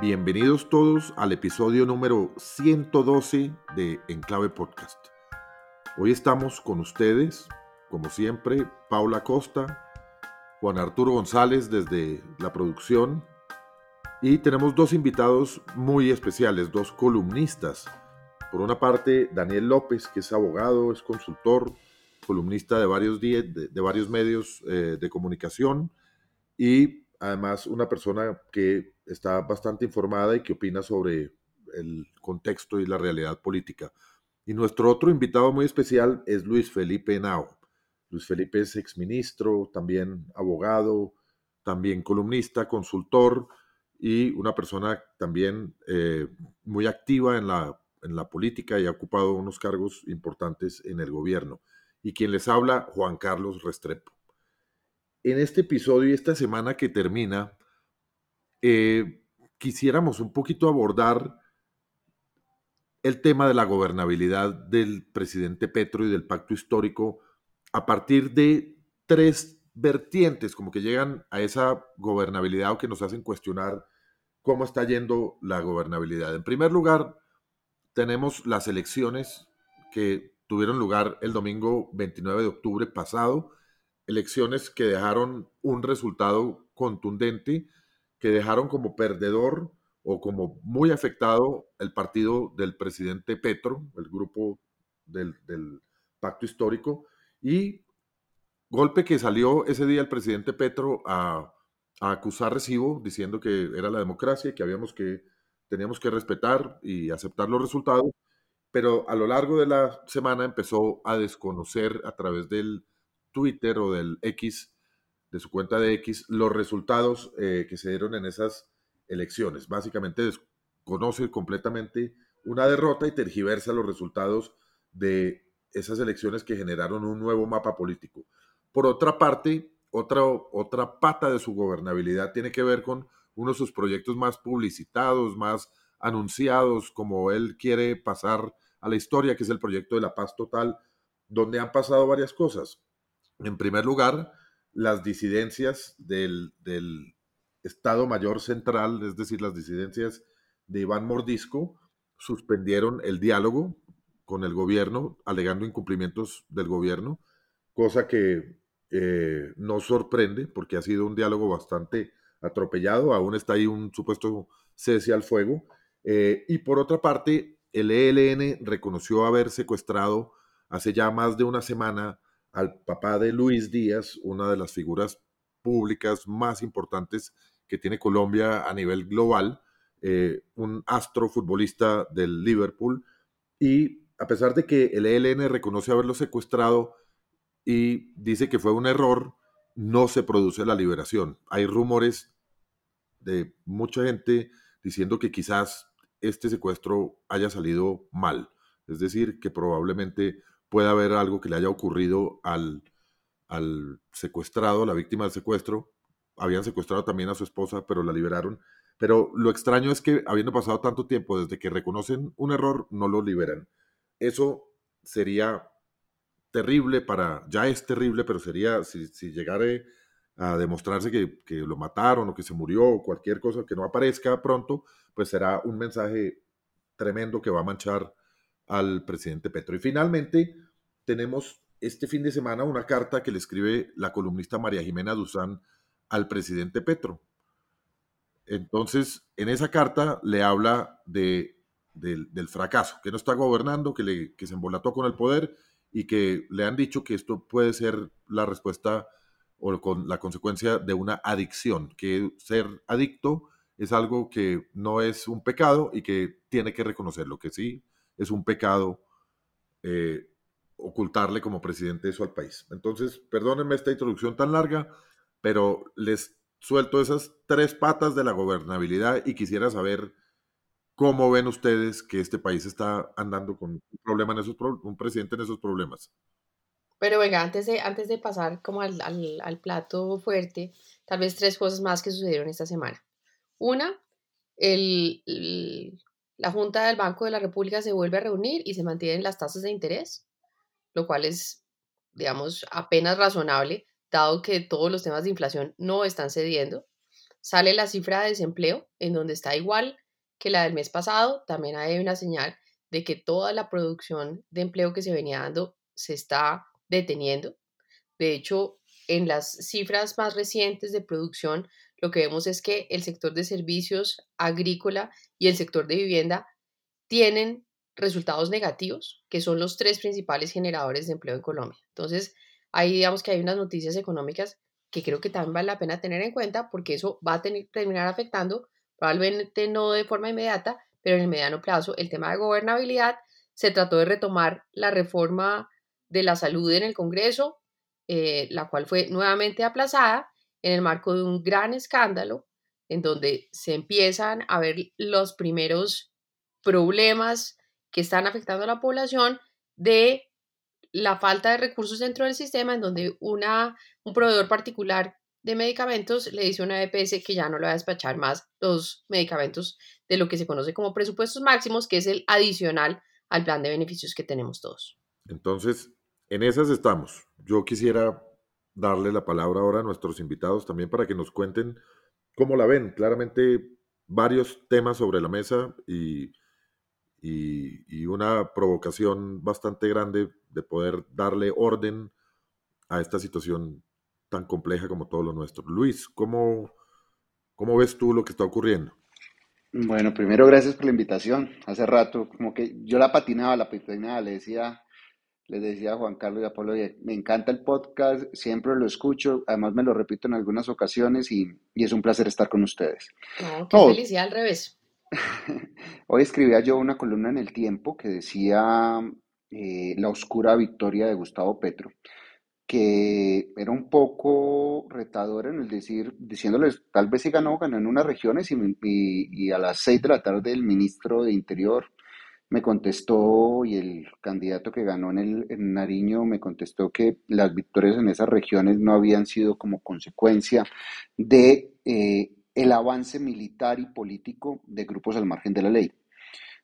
Bienvenidos todos al episodio número 112 de Enclave Podcast. Hoy estamos con ustedes, como siempre, Paula Costa, Juan Arturo González desde la producción y tenemos dos invitados muy especiales, dos columnistas. Por una parte, Daniel López, que es abogado, es consultor, columnista de varios, medios eh, de comunicación y además una persona que está bastante informada y que opina sobre el contexto y la realidad política. Y nuestro otro invitado muy especial es Luis Felipe Nao. Luis Felipe es exministro, también abogado, también columnista, consultor y una persona también eh, muy activa en la, en la política y ha ocupado unos cargos importantes en el gobierno. Y quien les habla, Juan Carlos Restrepo. En este episodio y esta semana que termina, eh, quisiéramos un poquito abordar el tema de la gobernabilidad del presidente Petro y del pacto histórico a partir de tres vertientes, como que llegan a esa gobernabilidad o que nos hacen cuestionar cómo está yendo la gobernabilidad. En primer lugar, tenemos las elecciones que tuvieron lugar el domingo 29 de octubre pasado, elecciones que dejaron un resultado contundente que dejaron como perdedor o como muy afectado el partido del presidente Petro, el grupo del, pacto histórico, y golpe que salió ese día el presidente Petro a, acusar recibo, diciendo que era la democracia y que habíamos que, teníamos que respetar y aceptar los resultados, pero a lo largo de la semana empezó a desconocer a través del Twitter o del X de su cuenta de X los resultados eh, que se dieron en esas elecciones. Básicamente desconoce completamente una derrota y tergiversa los resultados de esas elecciones que generaron un nuevo mapa político. Por otra parte, otra, otra pata de su gobernabilidad tiene que ver con uno de sus proyectos más publicitados, más anunciados, como él quiere pasar a la historia, que es el proyecto de la paz total, donde han pasado varias cosas. En primer lugar, las disidencias del, Estado Mayor Central, es decir, las disidencias de Iván Mordisco, suspendieron el diálogo con el gobierno, alegando incumplimientos del gobierno, cosa que eh, no sorprende porque ha sido un diálogo bastante atropellado, aún está ahí un supuesto cese al fuego. Eh, y por otra parte, el ELN reconoció haber secuestrado hace ya más de una semana al papá de Luis Díaz, una de las figuras públicas más importantes que tiene Colombia a nivel global, eh, un astro futbolista del Liverpool, y a pesar de que el ELN reconoce haberlo secuestrado y dice que fue un error, no se produce la liberación. Hay rumores de mucha gente diciendo que quizás este secuestro haya salido mal, es decir, que probablemente puede haber algo que le haya ocurrido al, al secuestrado, la víctima del secuestro. Habían secuestrado también a su esposa, pero la liberaron. Pero lo extraño es que habiendo pasado tanto tiempo desde que reconocen un error, no lo liberan. Eso sería terrible para, ya es terrible, pero sería, si, si llegara a demostrarse que, que, lo mataron o que se murió o cualquier cosa que no aparezca pronto, pues será un mensaje tremendo que va a manchar al presidente Petro. Y finalmente, tenemos este fin de semana una carta que le escribe la columnista María Jimena Duzán al presidente Petro. Entonces, en esa carta le habla de, del fracaso, que no está gobernando, que, se embolató con el poder y que le han dicho que esto puede ser la respuesta o con la consecuencia de una adicción, que ser adicto es algo que no es un pecado y que tiene que reconocerlo, que sí es un pecado eh, ocultarle como presidente eso al país. Entonces, perdónenme esta introducción tan larga, pero les suelto esas tres patas de la gobernabilidad y quisiera saber cómo ven ustedes que este país está andando con un problema en esos un presidente en esos problemas. Pero venga, antes de, antes de pasar como al, al plato fuerte, tal vez tres cosas más que sucedieron esta semana. Una, el, la Junta del Banco de la República se vuelve a reunir y se mantienen las tasas de interés, lo cual es, digamos, apenas razonable, dado que todos los temas de inflación no están cediendo. sale la cifra de desempleo, en donde está igual que la del mes pasado. También hay una señal de que toda la producción de empleo que se venía dando se está deteniendo. De hecho, en las cifras más recientes de producción, lo que vemos es que el sector de servicios agrícola y el sector de vivienda tienen resultados negativos, que son los tres principales generadores de empleo en Colombia. Entonces, ahí digamos que hay unas noticias económicas que creo que también vale la pena tener en cuenta porque eso va a terminar afectando, probablemente no de forma inmediata, pero en el mediano plazo, el tema de gobernabilidad. Se trató de retomar la reforma de la salud en el Congreso, eh, la cual fue nuevamente aplazada en el marco de un gran escándalo en donde se empiezan a ver los primeros problemas que están afectando a la población de la falta de recursos dentro del sistema, en donde una, un proveedor particular de medicamentos le dice a una EPS que ya no le va a despachar más los medicamentos de lo que se conoce como presupuestos máximos, que es el adicional al plan de beneficios que tenemos todos. Entonces, en esas estamos. Yo quisiera darle la palabra ahora a nuestros invitados también para que nos cuenten cómo la ven. Claramente varios temas sobre la mesa y y, una provocación bastante grande de poder darle orden a esta situación tan compleja como todo lo nuestro. Luis, ¿cómo, cómo ves tú lo que está ocurriendo? Bueno, primero gracias por la invitación. Hace rato, como que yo la patinaba, la patinaba, le decía, le decía a Juan Carlos y a Pablo, me encanta el podcast, siempre lo escucho, además me lo repito en algunas ocasiones y, es un placer estar con ustedes. No, qué felicidad al revés. Hoy escribía yo una columna en El Tiempo que decía eh, La oscura victoria de Gustavo Petro, que era un poco retador en el decir, diciéndoles, tal vez si ganó, ganó en unas regiones y, a las seis de la tarde el ministro de Interior me contestó y el candidato que ganó en, el, en Nariño me contestó que las victorias en esas regiones no habían sido como consecuencia de eh, el avance militar y político de grupos al margen de la ley.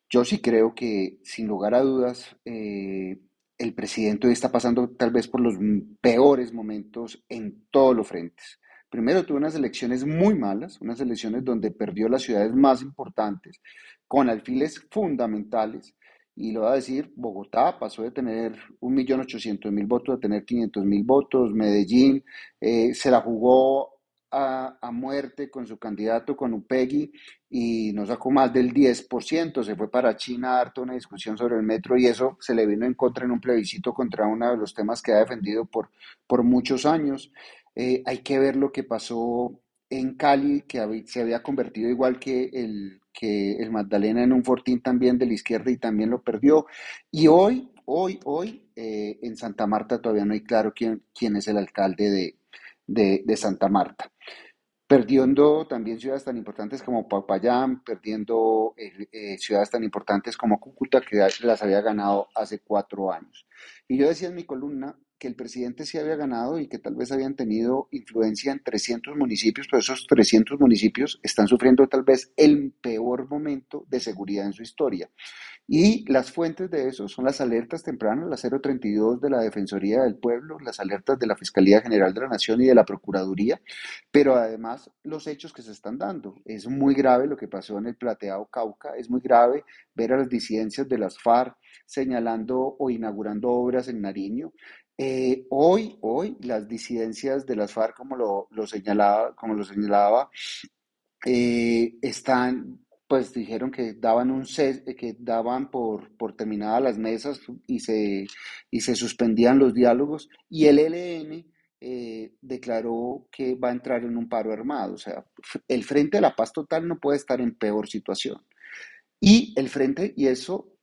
Yo sí creo que, sin lugar a dudas, eh, el presidente hoy está pasando tal vez por los peores momentos en todos los frentes. Primero tuvo unas elecciones muy malas, unas elecciones donde perdió las ciudades más importantes, con alfiles fundamentales. Y lo voy a decir, Bogotá pasó de tener 1.800.000 votos a tener 500.000 votos, Medellín eh, se la jugó a, muerte con su candidato, con Upegui, y no sacó más del 10%, se fue para China a una discusión sobre el metro y eso se le vino en contra en un plebiscito contra uno de los temas que ha defendido por, por muchos años. Eh, hay que ver lo que pasó en Cali, que se había convertido igual que el, que el Magdalena en un fortín también de la izquierda y también lo perdió. Y hoy, hoy, hoy, eh, en Santa Marta todavía no hay claro quién, quién es el alcalde de, de, Santa Marta perdiendo también ciudades tan importantes como Papayán, perdiendo eh, ciudades tan importantes como Cúcuta, que las había ganado hace cuatro años. Y yo decía en mi columna que el presidente sí había ganado y que tal vez habían tenido influencia en 300 municipios, pero esos 300 municipios están sufriendo tal vez el peor momento de seguridad en su historia. Y las fuentes de eso son las alertas tempranas, la 032 de la Defensoría del Pueblo, las alertas de la Fiscalía General de la Nación y de la Procuraduría, pero además los hechos que se están dando. Es muy grave lo que pasó en el Plateado Cauca, es muy grave ver a las disidencias de las FARC señalando o inaugurando obras en Nariño. Eh, hoy, hoy, las disidencias de las FARC, como lo, señalaba, como lo señalaba eh, están, pues dijeron que daban un que daban por, terminadas las mesas y se, y se suspendían los diálogos, y el eh, declaró que va a entrar en un paro armado. O sea, el Frente de la Paz Total no puede estar en peor situación. Y el Frente, y eso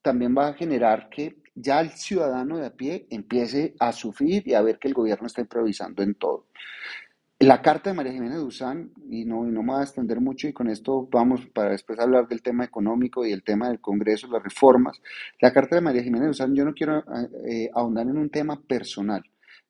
también va a generar que ya el ciudadano de a pie empiece a sufrir y a ver que el gobierno está improvisando en todo. La carta de María Jiménez Duzán, y no, no me voy a extender mucho, y con esto vamos para después hablar del tema económico y el tema del Congreso, las reformas. La carta de María Jiménez Duzán, yo no quiero eh, ahondar en un tema personal,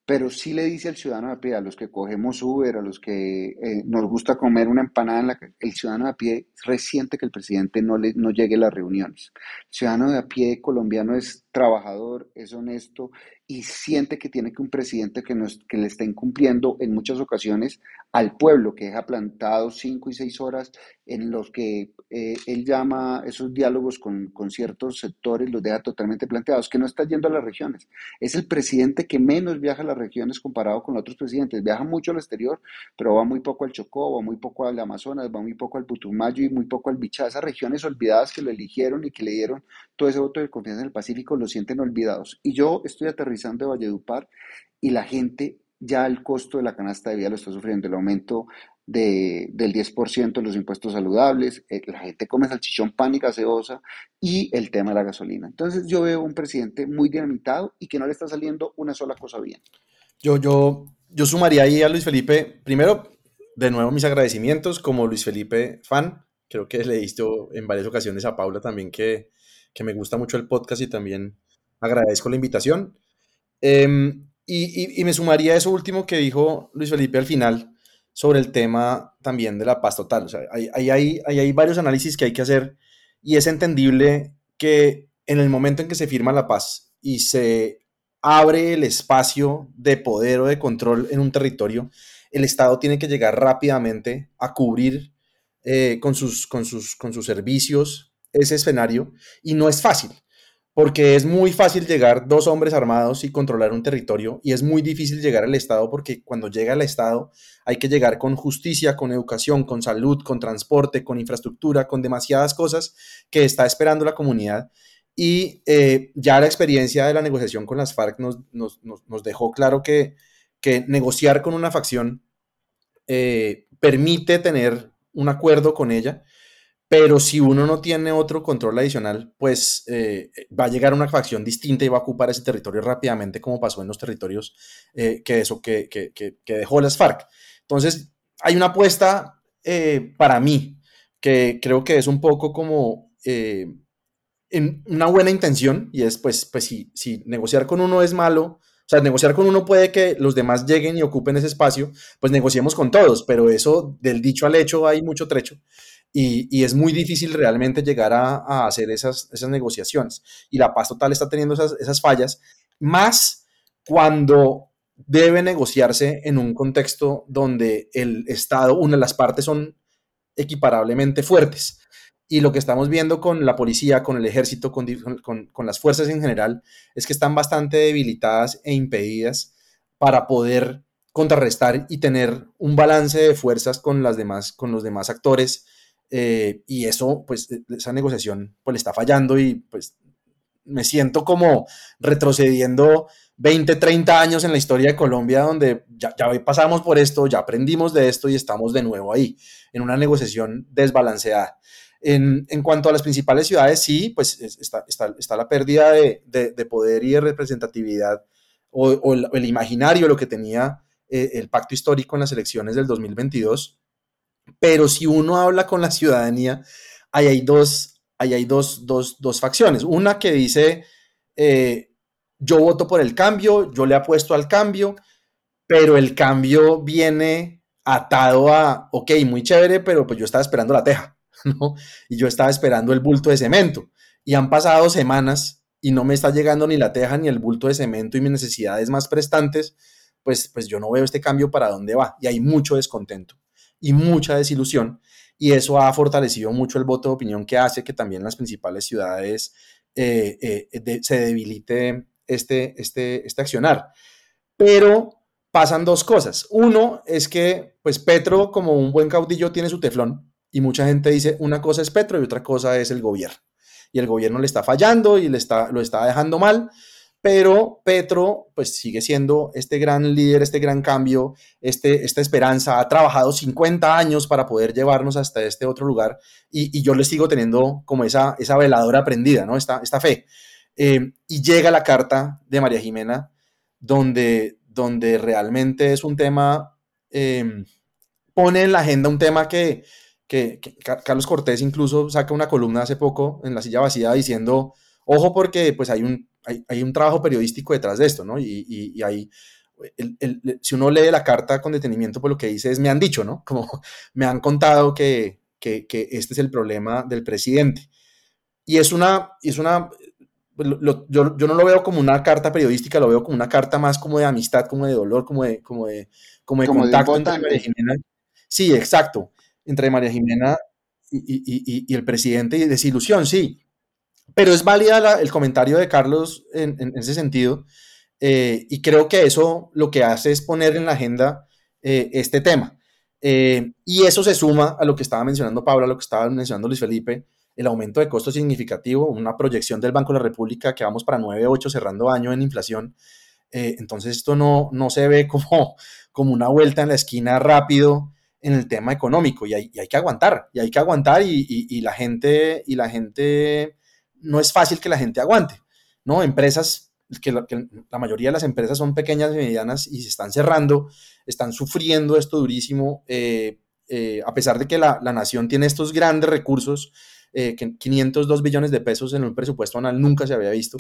pero sí le dice al ciudadano a pie, a los que cogemos Uber, a los que eh, nos gusta comer una empanada en la el ciudadano a pie resiente que el presidente no, le, no llegue a las reuniones. El ciudadano de a pie colombiano es trabajador, es honesto y siente que tiene que un presidente que, nos, que le está incumpliendo en muchas ocasiones al pueblo, que deja plantado cinco y seis horas en los que eh, él llama esos diálogos con, con, ciertos sectores, los deja totalmente planteados, que no está yendo a las regiones. Es el presidente que menos viaja a las regiones comparado con otros presidentes. Viaja mucho al exterior, pero va muy poco al Chocó, va muy poco al Amazonas, va muy poco al Putumayo y muy poco al Bichá. Esas regiones olvidadas que lo eligieron y que le dieron todo ese voto de confianza en el Pacífico lo sienten olvidados. Y yo estoy aterrizando de Valledupar y la gente ya el costo de la canasta de vida lo está sufriendo, el aumento de, del 10% de los impuestos saludables, eh, la gente come salchichón pan y gaseosa y el tema de la gasolina. Entonces yo veo un presidente muy dinamitado y que no le está saliendo una sola cosa bien. Yo, yo, yo sumaría ahí a Luis Felipe, primero, de nuevo mis agradecimientos como Luis Felipe fan, creo que le he visto en varias ocasiones a Paula también que, que me gusta mucho el podcast y también agradezco la invitación. Em, y, me sumaría a eso último que dijo Luis Felipe al final sobre el tema también de la paz total. O sea, hay, hay, hay, varios análisis que hay que hacer y es entendible que en el momento en que se firma la paz y se abre el espacio de poder o de control en un territorio, el Estado tiene que llegar rápidamente a cubrir eh, con, sus, con, sus, con sus servicios ese escenario y no es fácil porque es muy fácil llegar dos hombres armados y controlar un territorio y es muy difícil llegar al Estado porque cuando llega al Estado hay que llegar con justicia, con educación, con salud, con transporte, con infraestructura, con demasiadas cosas que está esperando la comunidad. Y eh, ya la experiencia de la negociación con las FARC nos, nos, dejó claro que, que, negociar con una facción eh, permite tener un acuerdo con ella pero si uno no tiene otro control adicional, pues eh, va a llegar una facción distinta y va a ocupar ese territorio rápidamente, como pasó en los territorios eh, que, eso, que, que, dejó las FARC. Entonces, hay una apuesta eh, para mí que creo que es un poco como en una buena intención, y es pues, pues si, si negociar con uno es malo, o sea, negociar con uno puede que los demás lleguen y ocupen ese espacio, pues negociemos con todos, pero eso del dicho al hecho hay mucho trecho y, es muy difícil realmente llegar a, hacer esas, negociaciones. Y la paz total está teniendo esas, fallas, más cuando debe negociarse en un contexto donde el Estado, una de las partes son equiparablemente fuertes. Y lo que estamos viendo con la policía, con el ejército, con, las fuerzas en general, es que están bastante debilitadas e impedidas para poder contrarrestar y tener un balance de fuerzas con los demás actores eh, y eso, pues, e, esa negociación, pues, le está fallando y, pues, me siento como retrocediendo 20, 30 años en la historia de Colombia, donde ya, ya pasamos por esto, ya aprendimos de esto y estamos de nuevo ahí, en una negociación desbalanceada. En, en, cuanto a las principales ciudades, sí, pues está, está, está la pérdida de, de, poder y de representatividad o, o el, imaginario, lo que tenía eh, el pacto histórico en las elecciones del 2022 pero si uno habla con la ciudadanía, ahí hay dos, ahí hay dos, dos, dos facciones. Una que dice, eh, yo voto por el cambio, yo le apuesto al cambio, pero el cambio viene atado a, ok, muy chévere, pero pues yo estaba esperando la teja, ¿no? Y yo estaba esperando el bulto de cemento. Y han pasado semanas y no me está llegando ni la teja ni el bulto de cemento y mis necesidades más prestantes, pues, pues yo no veo este cambio para dónde va. Y hay mucho descontento y mucha desilusión, y eso ha fortalecido mucho el voto de opinión que hace que también las principales ciudades eh, eh, se debilite este, este, este accionar. Pero pasan dos cosas. Uno es que, pues, Petro, como un buen caudillo, tiene su teflón, y mucha gente dice, una cosa es Petro y otra cosa es el gobierno. Y el gobierno le está fallando y le está, lo está dejando mal, pero Petro pues sigue siendo este gran líder, este gran cambio, este, esta esperanza, ha trabajado 50 años para poder llevarnos hasta este otro lugar y, yo le sigo teniendo como esa, esa veladora prendida, ¿no? Esta, esta fe. Eh, y llega la carta de María Jimena donde, donde realmente es un tema, em, pone en la agenda un tema que, que Carlos Cortés incluso saca una columna hace poco en la silla vacía diciendo, ojo porque pues hay un hay, un trabajo periodístico detrás de esto, ¿no? Y, y, hay, si uno lee la carta con detenimiento, pues lo que dice es, me han dicho, ¿no? Como me han contado que, que, que este es el problema del presidente. Y es una, es una, pues, yo, yo, no lo veo como una carta periodística, lo veo como una carta más como de amistad, como de dolor, como de, como de, como de contacto entre María Jimena. Sí, exacto, entre María Jimena y, y, y, el presidente y desilusión, sí. Pero es válida el comentario de Carlos en, ese sentido. Eh, y creo que eso lo que hace es poner en la agenda eh, este tema. Eh, y eso se suma a lo que estaba mencionando Pablo, a lo que estaba mencionando Luis Felipe, el aumento de costos significativo, una proyección del Banco de la República que vamos para 9,8 cerrando año en inflación. entonces esto no, no se ve como, como una vuelta en la esquina rápido en el tema económico y hay, hay que aguantar, y hay que aguantar y, y, la gente, y la gente, no es fácil que la gente aguante, ¿no? Empresas que la, mayoría de las empresas son pequeñas y medianas y se están cerrando, están sufriendo esto durísimo, eh, eh, a pesar de que la, nación tiene estos grandes recursos, eh, que 502 billones de pesos en un presupuesto anual nunca se había visto,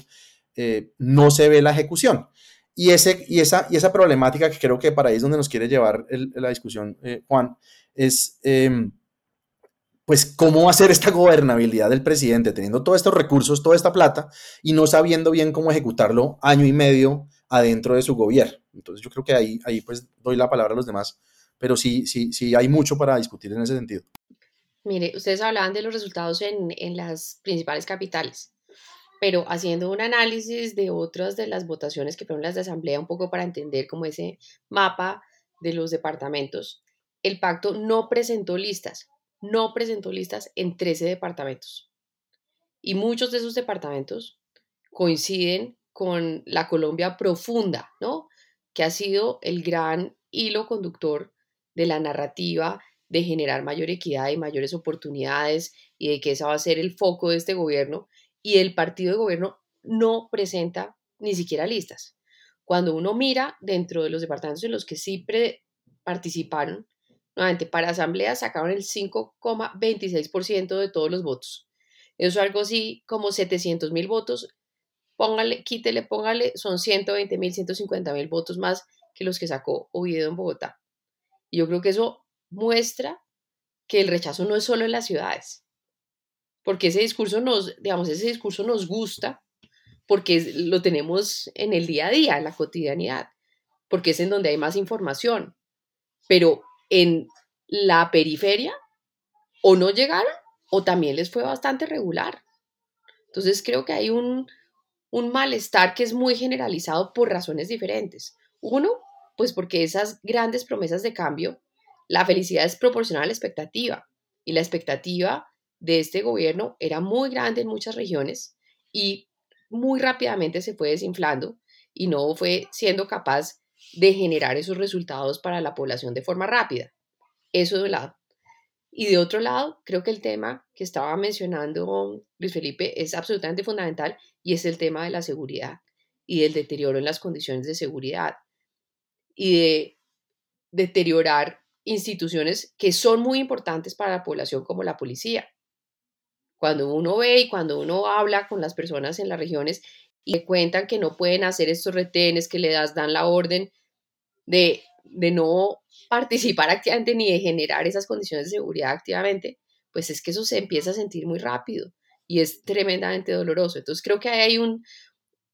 no se ve la ejecución. Y, ese, y, esa, y esa problemática que creo que para ahí es donde nos quiere llevar la discusión, Juan, es em, pues cómo hacer esta gobernabilidad del presidente teniendo todos estos recursos, toda esta plata y no sabiendo bien cómo ejecutarlo año y medio adentro de su gobierno. Entonces yo creo que ahí, ahí pues doy la palabra a los demás, pero sí, sí, sí hay mucho para discutir en ese sentido. Mire, ustedes hablaban de los resultados en, en las principales capitales, pero haciendo un análisis de otras de las votaciones que fueron las de asamblea, un poco para entender como ese mapa de los departamentos, el pacto no presentó listas, no presentó listas en 13 departamentos. Y muchos de esos departamentos coinciden con la Colombia profunda, ¿no? Que ha sido el gran hilo conductor de la narrativa de generar mayor equidad y mayores oportunidades y de que esa va a ser el foco de este gobierno. Y el partido de gobierno no presenta ni siquiera listas. Cuando uno mira dentro de los departamentos en los que sí participaron, Nuevamente, para asamblea sacaron el 5,26% de todos los votos. Eso es algo así como 700 mil votos. Póngale, quítele, póngale, son 120 mil, 150 mil votos más que los que sacó Oviedo en Bogotá. Y yo creo que eso muestra que el rechazo no es solo en las ciudades, porque ese discurso nos, digamos, ese discurso nos gusta, porque lo tenemos en el día a día, en la cotidianidad, porque es en donde hay más información. Pero en la periferia o no llegaron o también les fue bastante regular. Entonces creo que hay un, un malestar que es muy generalizado por razones diferentes. Uno, pues porque esas grandes promesas de cambio, la felicidad es proporcional a la expectativa y la expectativa de este gobierno era muy grande en muchas regiones y muy rápidamente se fue desinflando y no fue siendo capaz de generar esos resultados para la población de forma rápida. Eso de un lado. Y de otro lado, creo que el tema que estaba mencionando Luis Felipe es absolutamente fundamental y es el tema de la seguridad y del deterioro en las condiciones de seguridad y de deteriorar instituciones que son muy importantes para la población como la policía. Cuando uno ve y cuando uno habla con las personas en las regiones y le cuentan que no pueden hacer estos retenes, que le das, dan la orden de, de no participar activamente ni de generar esas condiciones de seguridad activamente, pues es que eso se empieza a sentir muy rápido y es tremendamente doloroso. Entonces creo que hay un,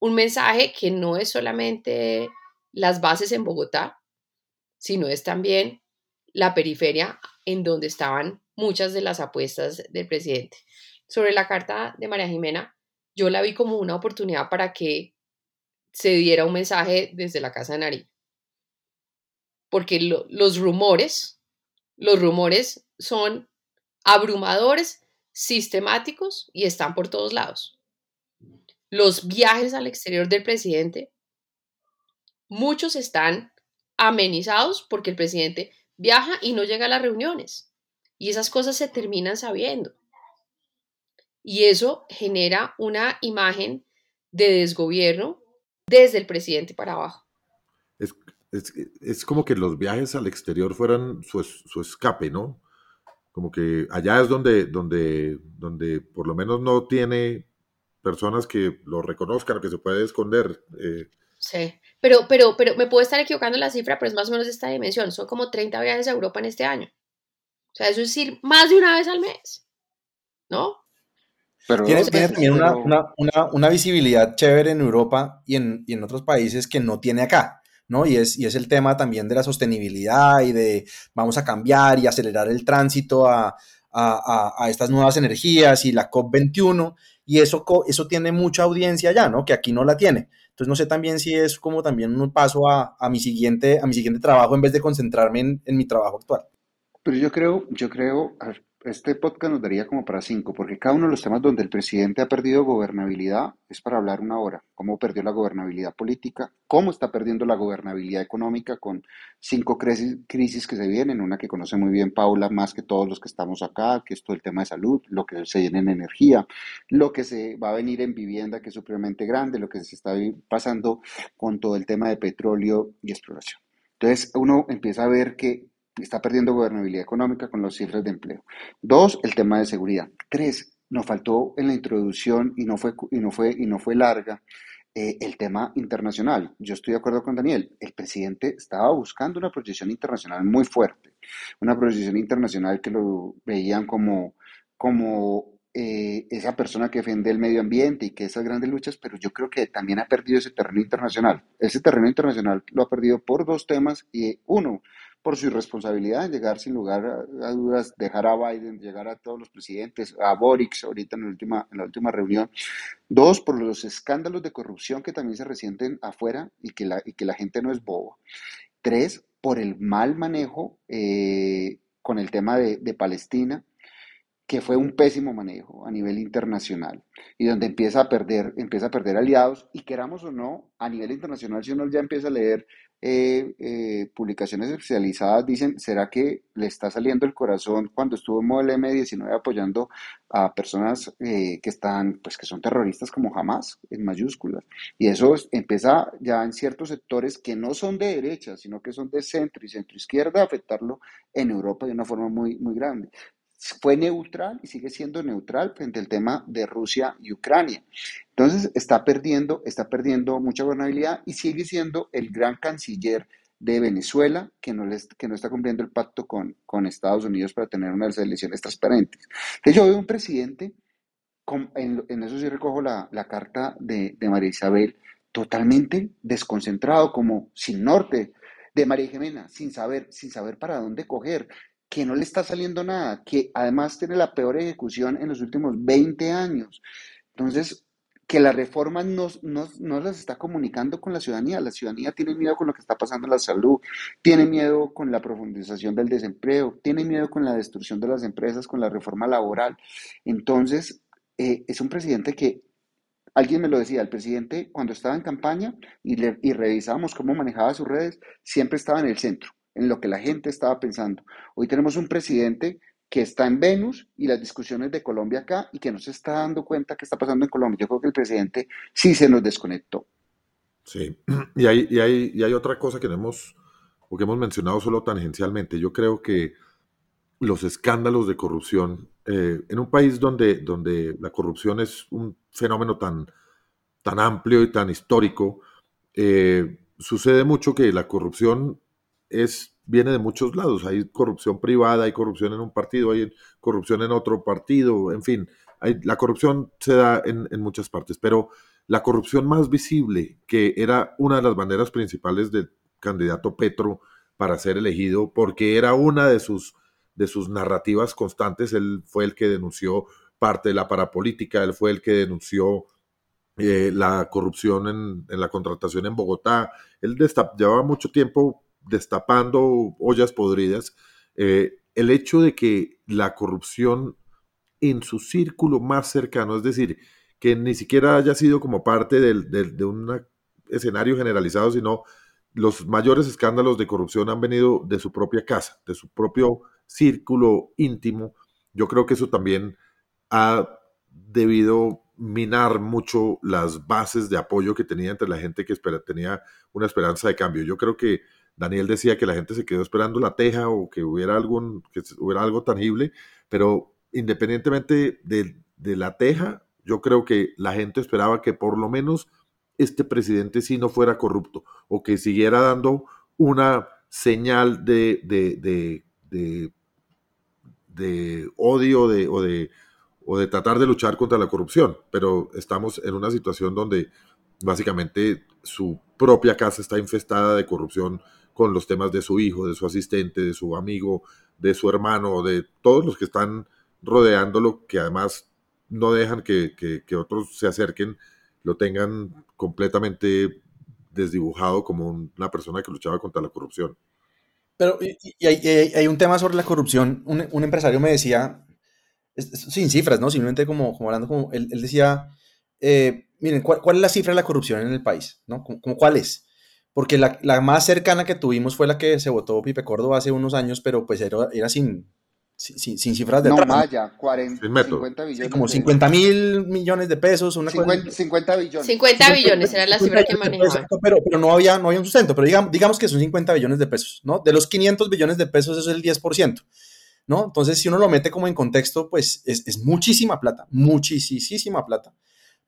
un mensaje que no es solamente las bases en Bogotá, sino es también la periferia en donde estaban muchas de las apuestas del presidente. Sobre la carta de María Jimena, yo la vi como una oportunidad para que se diera un mensaje desde la Casa de Nariño. Porque los rumores, los rumores son abrumadores, sistemáticos y están por todos lados. Los viajes al exterior del presidente, muchos están amenizados porque el presidente viaja y no llega a las reuniones. Y esas cosas se terminan sabiendo. Y eso genera una imagen de desgobierno desde el presidente para abajo. Es, como que los viajes al exterior fueran su, escape, ¿no? Como que allá es donde, donde, donde por lo menos no tiene personas que lo reconozcan, que se puede esconder. Eh. Sí, pero, pero, pero me puedo estar equivocando la cifra, pero es más o menos de esta dimensión. Son como 30 viajes a Europa en este año. O sea, eso es ir más de una vez al mes, ¿no? Tiene, también una, visibilidad chévere en Europa y en, y en otros países que no tiene acá. ¿no? Y es, y es el tema también de la sostenibilidad y de vamos a cambiar y acelerar el tránsito a, a, estas nuevas energías y la COP21, y eso, eso tiene mucha audiencia ya, ¿no? Que aquí no la tiene. Entonces no sé también si es como también un paso a, mi, siguiente, a mi siguiente trabajo en vez de concentrarme en, en mi trabajo actual. Pero yo creo, yo creo, este podcast nos daría como para cinco, porque cada uno de los temas donde el presidente ha perdido gobernabilidad es para hablar una hora. Cómo perdió la gobernabilidad política, cómo está perdiendo la gobernabilidad económica con cinco crisis, que se vienen, una que conoce muy bien Paula, más que todos los que estamos acá, que es todo el tema de salud, lo que se viene en energía, lo que se va a venir en vivienda, que es supremamente grande, lo que se está pasando con todo el tema de petróleo y exploración. Entonces uno empieza a ver que está perdiendo gobernabilidad económica con las cifras de empleo. Dos, el tema de seguridad. Tres, nos faltó en la introducción y no fue, y no fue, y no fue larga. Eh, el tema internacional. Yo estoy de acuerdo con Daniel. El presidente estaba buscando una proyección internacional muy fuerte, una proyección internacional que lo veían como, como eh, esa persona que defiende el medio ambiente y que esas grandes luchas, pero yo creo que también ha perdido ese terreno internacional. Ese terreno internacional lo ha perdido por dos temas y uno, por su irresponsabilidad en llegar sin lugar a, dudas, dejar a Biden, llegar a todos los presidentes, a Boric ahorita en la última, en la última reunión. Dos, por los escándalos de corrupción que también se resienten afuera y que la, y que la gente no es boba. Tres, por el mal manejo eh, con el tema de, Palestina que fue un pésimo manejo a nivel internacional y donde empieza a perder, empieza a perder aliados y queramos o no, a nivel internacional, si uno ya empieza a leer eh, eh, publicaciones especializadas, dicen, ¿será que le está saliendo el corazón cuando estuvo en Model M19 apoyando a personas eh, que están, pues que son terroristas como jamás, en mayúsculas? Y eso empieza ya en ciertos sectores que no son de derecha, sino que son de centro y centro izquierda, a afectarlo en Europa de una forma muy, muy grande fue neutral y sigue siendo neutral frente al tema de Rusia y Ucrania. Entonces está perdiendo, está perdiendo mucha gobernabilidad y sigue siendo el gran canciller de Venezuela que no, les, que no está cumpliendo el pacto con, con Estados Unidos para tener unas elecciones transparentes. Entonces yo veo un presidente, en, eso sí recojo la, la carta de, de María Isabel, totalmente desconcentrado, como sin norte, de María Jimena, sin saber, sin saber para dónde coger, que no le está saliendo nada, que además tiene la peor ejecución en los últimos 20 años. Entonces, que la reforma no, no, las está comunicando con la ciudadanía. La ciudadanía tiene miedo con lo que está pasando en la salud, tiene miedo con la profundización del desempleo, tiene miedo con la destrucción de las empresas, con la reforma laboral. Entonces, eh, es un presidente que, alguien me lo decía, el presidente cuando estaba en campaña y, le, y revisábamos cómo manejaba sus redes, siempre estaba en el centro en lo que la gente estaba pensando. Hoy tenemos un presidente que está en Venus y las discusiones de Colombia acá y que no se está dando cuenta qué está pasando en Colombia. Yo creo que el presidente sí se nos desconectó. Sí, y hay, y hay, y hay otra cosa que no hemos, que hemos mencionado solo tangencialmente. Yo creo que los escándalos de corrupción, eh, en un país donde, donde la corrupción es un fenómeno tan, tan amplio y tan histórico, eh, sucede mucho que la corrupción es, viene de muchos lados. Hay corrupción privada, hay corrupción en un partido, hay corrupción en otro partido, en fin, la corrupción se da en, muchas partes, pero la corrupción más visible, que era una de las banderas principales del candidato Petro para ser elegido, porque era una de sus, de sus narrativas constantes, él fue el que denunció parte de la parapolítica, él fue el que denunció eh, la corrupción en, en, la contratación en Bogotá. Él llevaba mucho tiempo destapando ollas podridas, eh, el hecho de que la corrupción en su círculo más cercano, es decir, que ni siquiera haya sido como parte de un escenario generalizado, sino los mayores escándalos de corrupción han venido de su propia casa, de su propio círculo íntimo. Yo creo que eso también ha debido minar mucho las bases de apoyo que tenía entre la gente que tenía una esperanza de cambio. Yo creo que Daniel decía que la gente se quedó esperando la teja o que hubiera, algún, que hubiera algo tangible, pero independientemente de, la teja, yo creo que la gente esperaba que por lo menos este presidente sí no fuera corrupto o que siguiera dando una señal de, odio o, de, o de tratar de luchar contra la corrupción, pero estamos en una situación donde básicamente su propia casa está infestada de corrupción con los temas de su hijo, de su asistente, de su amigo, de su hermano, de todos los que están rodeándolo, que además no dejan que, que, otros se acerquen, lo tengan completamente desdibujado como una persona que luchaba contra la corrupción. Pero y, hay, un tema sobre la corrupción. Un, empresario me decía, sin cifras, ¿no? Simplemente como, como hablando, como él, decía, eh, miren, ¿cuál, ¿cuál, es la cifra de la corrupción en el país? ¿no? ¿Cómo, ¿Cuál es? Porque la, la, más cercana que tuvimos fue la que se votó Pipe Córdoba hace unos años, pero pues era, era sin, sin, cifras de No, más ya, 40, 50 billones. como 50 mil millones de pesos. Una 50, 50 billones. 50 billones era la cifra que manejaba. Pero, pero no, había, no había un sustento, pero digamos, digamos que son 50 billones de pesos, ¿no? De los 500 billones de pesos, eso es el 10%. ¿No? Entonces, si uno lo mete como en contexto, pues es, es muchísima plata, muchísima plata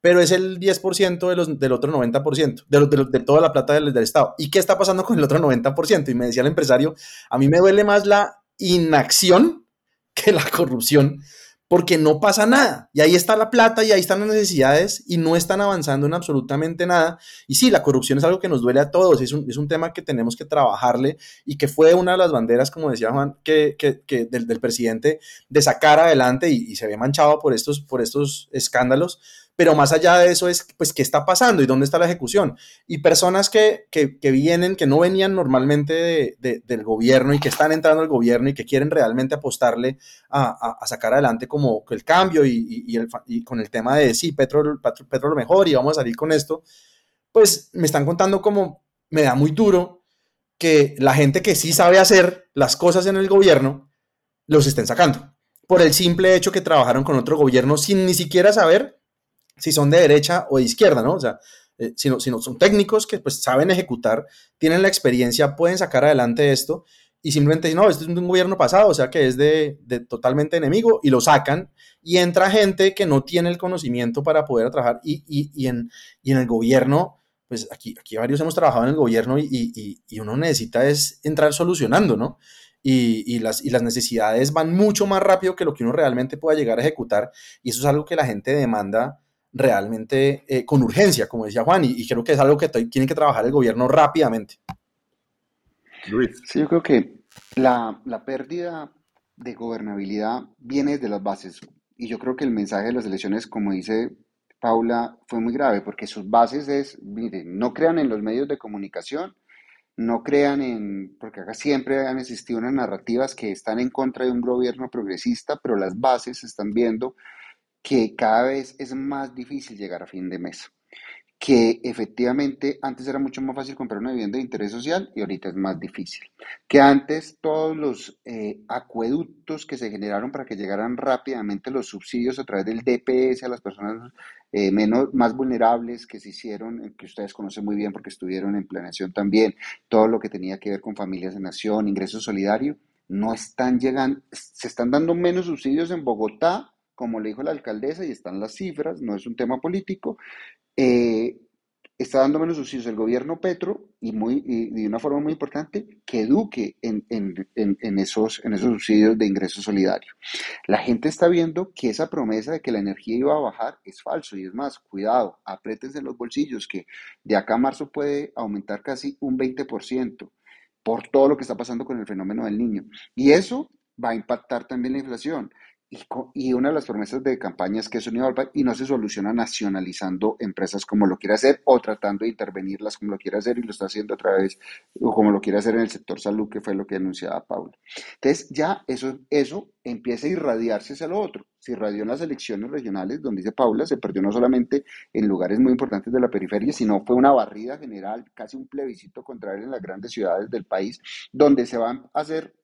pero es el 10% de los, del otro 90%, de, de, de, toda la plata del, del, Estado. ¿Y qué está pasando con el otro 90%? Y me decía el empresario, a mí me duele más la inacción que la corrupción, porque no pasa nada. Y ahí está la plata y ahí están las necesidades y no están avanzando en absolutamente nada. Y sí, la corrupción es algo que nos duele a todos, es un, es un tema que tenemos que trabajarle y que fue una de las banderas, como decía Juan, que, que, que del, del, presidente de sacar adelante y, y, se ve manchado por estos, por estos escándalos pero más allá de eso es, pues, ¿qué está pasando y dónde está la ejecución? Y personas que, que, vienen, que no venían normalmente de, del gobierno y que están entrando al gobierno y que quieren realmente apostarle a, a, sacar adelante como el cambio y, y, el, y, con el tema de, sí, petróleo, petróleo mejor y vamos a salir con esto, pues me están contando como me da muy duro que la gente que sí sabe hacer las cosas en el gobierno los estén sacando por el simple hecho que trabajaron con otro gobierno sin ni siquiera saber si son de derecha o de izquierda, ¿no? O sea, eh, si, no, son técnicos que pues saben ejecutar, tienen la experiencia, pueden sacar adelante esto y simplemente dicen, no, este es un gobierno pasado, o sea que es de, de, totalmente enemigo y lo sacan y entra gente que no tiene el conocimiento para poder trabajar y, y, y, en, y en el gobierno, pues aquí, aquí varios hemos trabajado en el gobierno y, y uno necesita es entrar solucionando, ¿no? Y, las, y las necesidades van mucho más rápido que lo que uno realmente pueda llegar a ejecutar y eso es algo que la gente demanda realmente eh, con urgencia, como decía Juan, y, creo que es algo que tiene que trabajar el gobierno rápidamente. Luis. Sí, yo creo que la, la pérdida de gobernabilidad viene de las bases. Y yo creo que el mensaje de las elecciones, como dice Paula, fue muy grave, porque sus bases es, miren, no crean en los medios de comunicación, no crean en, porque acá siempre han existido unas narrativas que están en contra de un gobierno progresista, pero las bases se están viendo que cada vez es más difícil llegar a fin de mes. Que efectivamente antes era mucho más fácil comprar una vivienda de interés social y ahorita es más difícil. Que antes todos los eh, acueductos que se generaron para que llegaran rápidamente los subsidios a través del DPS a las personas eh, menos, más vulnerables que se hicieron, eh, que ustedes conocen muy bien porque estuvieron en planeación también, todo lo que tenía que ver con familias de nación, ingreso solidario, no están llegando, se están dando menos subsidios en Bogotá como le dijo la alcaldesa, y están las cifras, no es un tema político, eh, está dando menos subsidios el gobierno Petro y, de una forma muy importante que eduque en, esos, en esos subsidios de ingreso solidario. La gente está viendo que esa promesa de que la energía iba a bajar es falso y es más, cuidado, apriétense los bolsillos que de acá a marzo puede aumentar casi un 20% por todo lo que está pasando con el fenómeno del niño. Y eso va a impactar también la inflación. Y, una de las promesas de campaña es que es universal y no se soluciona nacionalizando empresas como lo quiere hacer o tratando de intervenirlas como lo quiere hacer y lo está haciendo otra vez o como lo quiere hacer en el sector salud, que fue lo que anunciaba Paula. Entonces ya eso, eso empieza a irradiarse hacia lo otro. Se irradió en las elecciones regionales, donde dice Paula, se perdió no solamente en lugares muy importantes de la periferia, sino fue una barrida general, casi un plebiscito contra él en las grandes ciudades del país, donde se van a hacer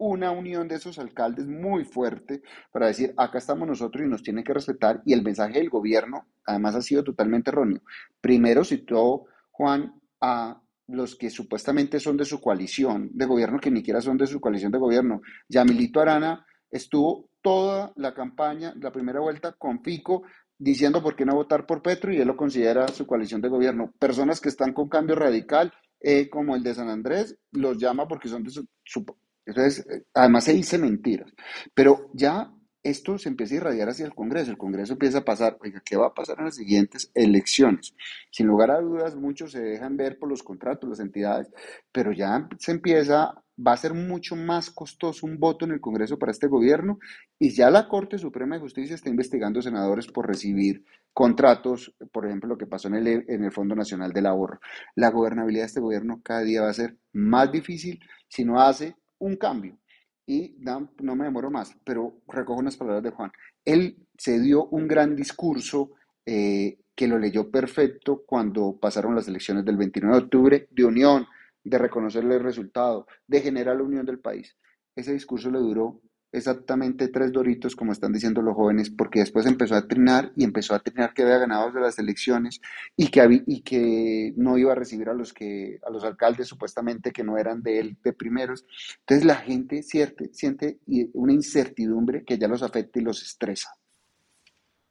una unión de esos alcaldes muy fuerte para decir, acá estamos nosotros y nos tienen que respetar. Y el mensaje del gobierno, además, ha sido totalmente erróneo. Primero citó Juan a los que supuestamente son de su coalición de gobierno, que ni siquiera son de su coalición de gobierno. Yamilito Arana estuvo toda la campaña, la primera vuelta, con Fico, diciendo por qué no votar por Petro y él lo considera su coalición de gobierno. Personas que están con cambio radical, eh, como el de San Andrés, los llama porque son de su, su entonces, además se dice mentiras. Pero ya esto se empieza a irradiar hacia el Congreso. El Congreso empieza a pasar, oiga, ¿qué va a pasar en las siguientes elecciones? Sin lugar a dudas, muchos se dejan ver por los contratos, las entidades, pero ya se empieza, va a ser mucho más costoso un voto en el Congreso para este gobierno y ya la Corte Suprema de Justicia está investigando senadores por recibir contratos, por ejemplo, lo que pasó en el, en el Fondo Nacional del Ahorro. La gobernabilidad de este gobierno cada día va a ser más difícil si no hace un cambio y no, me demoro más, pero recojo unas palabras de Juan. Él se dio un gran discurso eh, que lo leyó perfecto cuando pasaron las elecciones del 29 de octubre de unión, de reconocerle el resultado, de generar la unión del país. Ese discurso le duró exactamente tres doritos, como están diciendo los jóvenes, porque después empezó a trinar y empezó a trinar que había ganado de las elecciones y que, y que no iba a recibir a los, que, a los alcaldes supuestamente que no eran de él de primeros. Entonces la gente siente, siente una incertidumbre que ya los afecta y los estresa.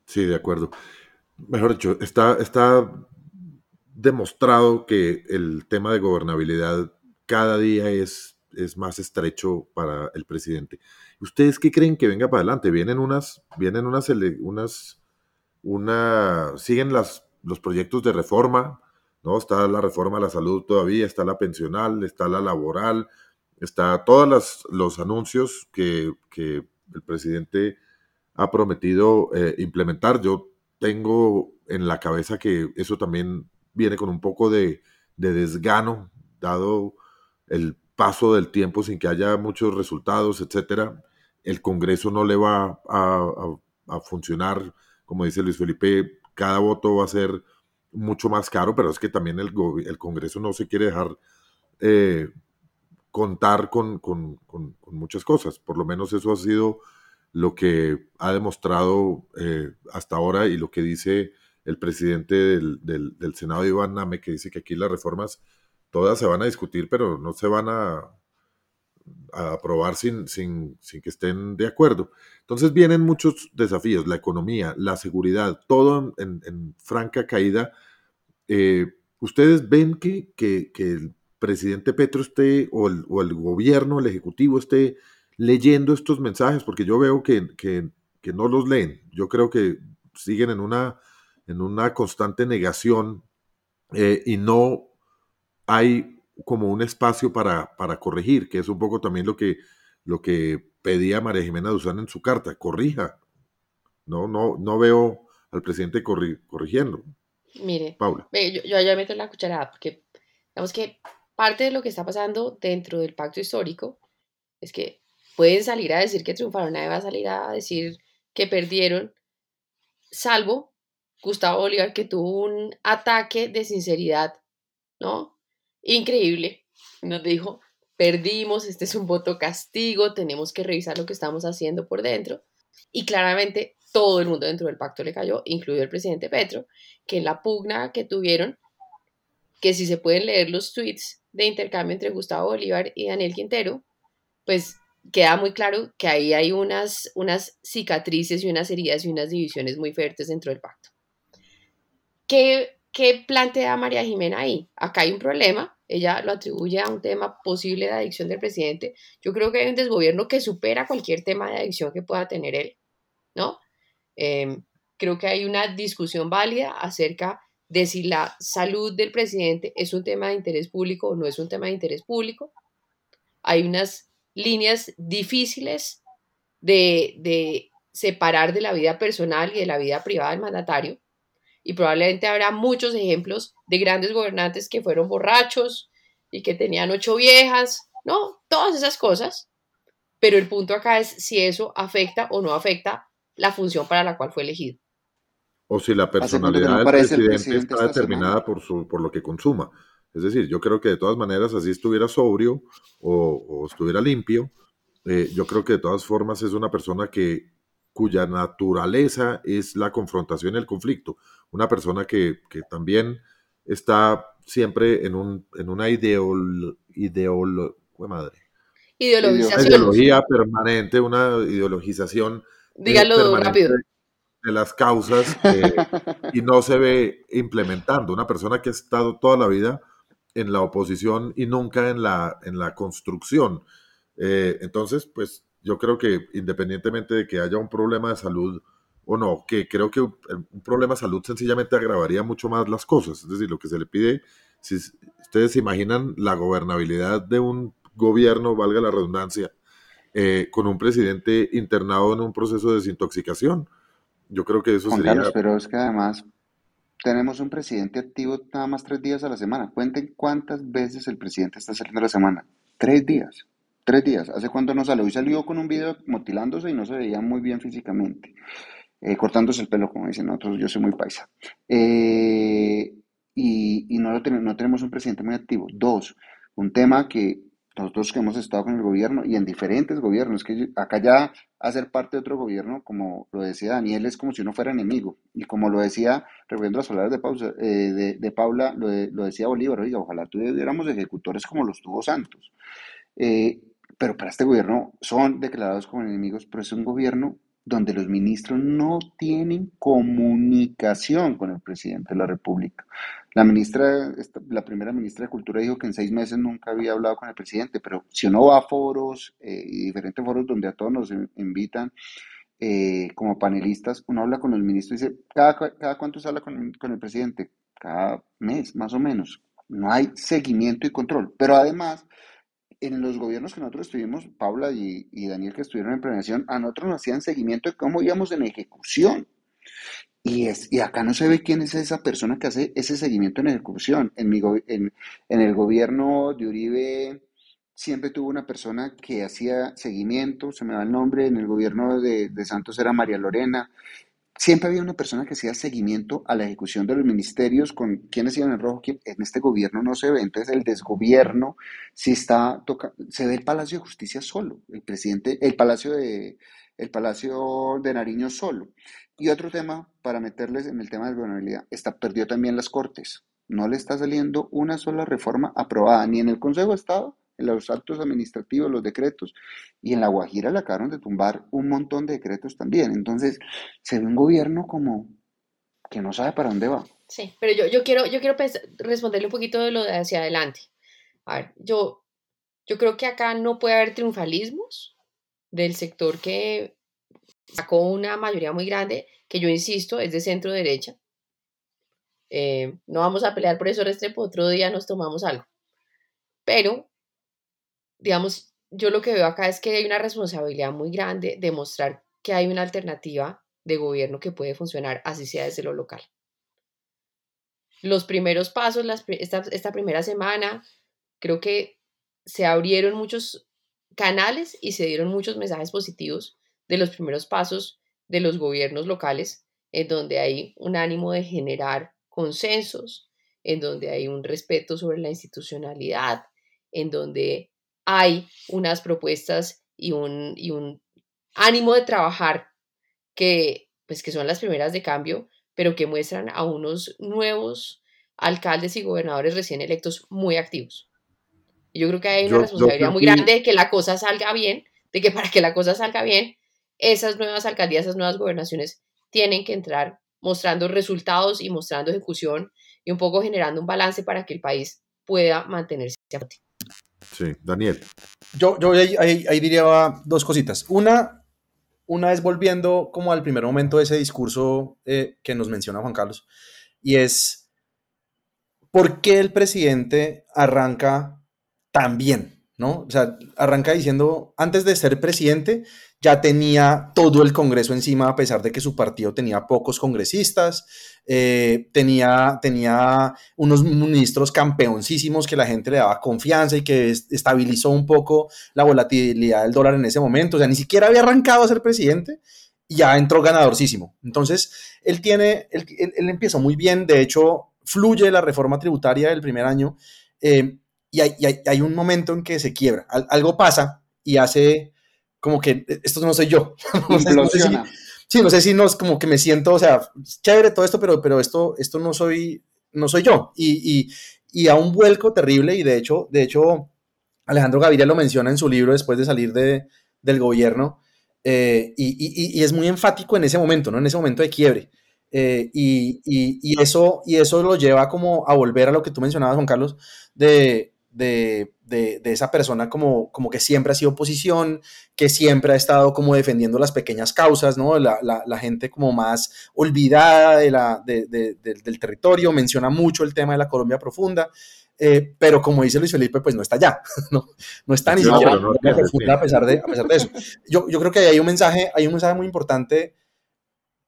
Sí, de acuerdo. Mejor dicho, está, está demostrado que el tema de gobernabilidad cada día es, es más estrecho para el presidente. ¿Ustedes qué creen que venga para adelante? Vienen unas, vienen unas, unas, una, siguen las, los proyectos de reforma, ¿no? Está la reforma a la salud todavía, está la pensional, está la laboral, está todos los anuncios que, el presidente ha prometido eh, implementar. Yo tengo en la cabeza que eso también viene con un poco de, de desgano, dado el paso del tiempo sin que haya muchos resultados, etcétera el Congreso no le va a, funcionar, como dice Luis Felipe, cada voto va a ser mucho más caro, pero es que también el, el Congreso no se quiere dejar eh, contar con, muchas cosas. Por lo menos eso ha sido lo que ha demostrado eh, hasta ahora y lo que dice el presidente del, del, Senado, Iván Name, que dice que aquí las reformas todas se van a discutir, pero no se van a, a aprobar sin, sin, sin, que estén de acuerdo. Entonces vienen muchos desafíos, la economía, la seguridad, todo en, franca caída. Eh, ¿Ustedes ven que, que, el presidente Petro esté o el, o el, gobierno, el ejecutivo esté leyendo estos mensajes? Porque yo veo que, que, no los leen. Yo creo que siguen en una, en una constante negación eh, y no hay como un espacio para, para corregir, que es un poco también lo que, lo que pedía María Jimena Duzán en su carta, corrija. No, no, no veo al presidente corrigiendo. Mire, Paula. Yo, yo ya meto la cucharada, porque digamos que parte de lo que está pasando dentro del pacto histórico es que pueden salir a decir que triunfaron, nadie va a salir a decir que perdieron, salvo Gustavo Bolívar, que tuvo un ataque de sinceridad, ¿no? Increíble. Nos dijo, perdimos, este es un voto castigo, tenemos que revisar lo que estamos haciendo por dentro. Y claramente todo el mundo dentro del pacto le cayó, incluido el presidente Petro, que en la pugna que tuvieron, que si se pueden leer los tweets de intercambio entre Gustavo Bolívar y Daniel Quintero, pues queda muy claro que ahí hay unas, unas cicatrices y unas heridas y unas divisiones muy fuertes dentro del pacto. ¿Qué ¿Qué plantea María Jimena ahí? Acá hay un problema, ella lo atribuye a un tema posible de adicción del presidente. Yo creo que hay un desgobierno que supera cualquier tema de adicción que pueda tener él, ¿no? Em, creo que hay una discusión válida acerca de si la salud del presidente es un tema de interés público o no es un tema de interés público. Hay unas líneas difíciles de, de separar de la vida personal y de la vida privada del mandatario y probablemente habrá muchos ejemplos de grandes gobernantes que fueron borrachos y que tenían ocho viejas, ¿no? Todas esas cosas. Pero el punto acá es si eso afecta o no afecta la función para la cual fue elegido. O si la personalidad del presidente, está determinada por, su, por lo que consuma. Es decir, yo creo que de todas maneras, así estuviera sobrio o, estuviera limpio, eh, yo creo que de todas formas es una persona que cuya naturaleza es la confrontación y el conflicto. Una persona que, también está siempre en, un, en una ideol, madre. ideología permanente, una ideologización Dígalo rápido. de las causas eh, y no se ve implementando. Una persona que ha estado toda la vida en la oposición y nunca en la, en la construcción. Eh, entonces, pues yo creo que independientemente de que haya un problema de salud o no, que creo que un problema de salud sencillamente agravaría mucho más las cosas. Es decir, lo que se le pide, si ustedes se imaginan la gobernabilidad de un gobierno, valga la redundancia, eh, con un presidente internado en un proceso de desintoxicación. Yo creo que eso Juan sería... Carlos, pero es que además tenemos un presidente activo nada más tres días a la semana. Cuenten cuántas veces el presidente está saliendo a la semana. Tres días. Tres días. ¿Hace cuánto no salió? Hoy salió con un video motilándose y no se veía muy bien físicamente. Eh, cortándose el pelo, como dicen otros, yo soy muy paisa. Eh, y, no, lo no tenemos un presidente muy activo. Dos, un tema que nosotros que hemos estado con el gobierno y en diferentes gobiernos, que acá ya hacer parte de otro gobierno, como lo decía Daniel, es como si uno fuera enemigo. Y como lo decía, refiriendo las palabras de, eh, de, Paula, lo, lo, decía Bolívar, oiga, ojalá tuviéramos ejecutores como los tuvo Santos. Pero para este gobierno son declarados como enemigos, pero es un gobierno donde los ministros no tienen comunicación con el presidente de la República. La ministra, la primera ministra de Cultura dijo que en seis meses nunca había hablado con el presidente, pero si uno va a foros eh, diferentes foros donde a todos nos invitan eh, como panelistas, uno habla con los ministros y dice, ¿cada, cada cuánto se habla con el presidente? Cada mes, más o menos. No hay seguimiento y control. Pero además, en los gobiernos que nosotros estuvimos, Paula y, Daniel que estuvieron en planeación, a nosotros nos hacían seguimiento de cómo íbamos en ejecución. Y, es, y acá no se ve quién es esa persona que hace ese seguimiento en ejecución. En, mi, en, en el gobierno de Uribe siempre tuvo una persona que hacía seguimiento, se me va el nombre, en el gobierno de, de Santos era María Lorena, Siempre había una persona que hacía seguimiento a la ejecución de los ministerios con quienes iban en rojo. En este gobierno no se ve. Entonces, el desgobierno si está toca, se ve el Palacio de Justicia solo, el presidente, el Palacio de, el Palacio de Nariño solo. Y otro tema, para meterles en el tema de gobernabilidad, está, perdió también las Cortes. No le está saliendo una sola reforma aprobada, ni en el Consejo de Estado, en los actos administrativos, los decretos. Y en La Guajira le acabaron de tumbar un montón de decretos también. Entonces, se ve un gobierno como que no sabe para dónde va. Sí, pero yo, yo quiero, yo quiero responderle un poquito de lo de hacia adelante. A ver, yo, yo creo que acá no puede haber triunfalismos del sector que sacó una mayoría muy grande, que yo insisto, es de centro derecha. Eh, no vamos a pelear por eso, Restrepo, otro día nos tomamos algo. Pero digamos, yo lo que veo acá es que hay una responsabilidad muy grande de mostrar que hay una alternativa de gobierno que puede funcionar, así sea desde lo local. Los primeros pasos, esta, esta primera semana, creo que se abrieron muchos canales y se dieron muchos mensajes positivos de los primeros pasos de los gobiernos locales, en donde hay un ánimo de generar consensos, en donde hay un respeto sobre la institucionalidad, en donde hay unas propuestas y un, y un ánimo de trabajar que, pues, que son las primeras de cambio, pero que muestran a unos nuevos alcaldes y gobernadores recién electos muy activos. Yo creo que hay una responsabilidad muy grande de que la cosa salga bien, de que para que la cosa salga bien, esas nuevas alcaldías, esas nuevas gobernaciones tienen que entrar mostrando resultados y mostrando ejecución y un poco generando un balance para que el país pueda mantenerse a Sí, Daniel. Yo, yo ahí, diría dos cositas. Una, una es volviendo como al primer momento de ese discurso eh, que nos menciona Juan Carlos, y es, ¿por qué el presidente arranca tan bien? ¿no? O sea, arranca diciendo, antes de ser presidente, ya tenía todo el Congreso encima, a pesar de que su partido tenía pocos congresistas, eh, tenía, tenía unos ministros campeoncísimos que la gente le daba confianza y que estabilizó un poco la volatilidad del dólar en ese momento. O sea, ni siquiera había arrancado a ser presidente y ya entró ganadorcísimo. Entonces, él tiene, él, él, empezó muy bien, de hecho, fluye la reforma tributaria del primer año. Eh, y hay, un momento en que se quiebra. algo pasa y hace como que e, esto no soy yo. no, sé, si, sí, no sé si nos como que me siento, o sea, chévere todo esto, pero, pero esto, esto no soy, no soy yo. Y, a un vuelco terrible y de hecho, de hecho, Alejandro Gaviria lo menciona en su libro después de salir de, del gobierno eh, y, es muy enfático en ese momento, ¿no? En ese momento de quiebre. Eh, y, eso, y eso lo lleva como a volver a lo que tú mencionabas, Juan Carlos, de, de, esa persona como, como que siempre ha sido oposición, que siempre ha estado como defendiendo las pequeñas causas, ¿no? La, gente como más olvidada de la, del territorio, menciona mucho el tema de la Colombia profunda. Eh, pero como dice Luis Felipe, pues no está allá, no, no está ni siquiera a pesar, de, a pesar de eso. Yo, yo creo que hay un mensaje, hay un mensaje muy importante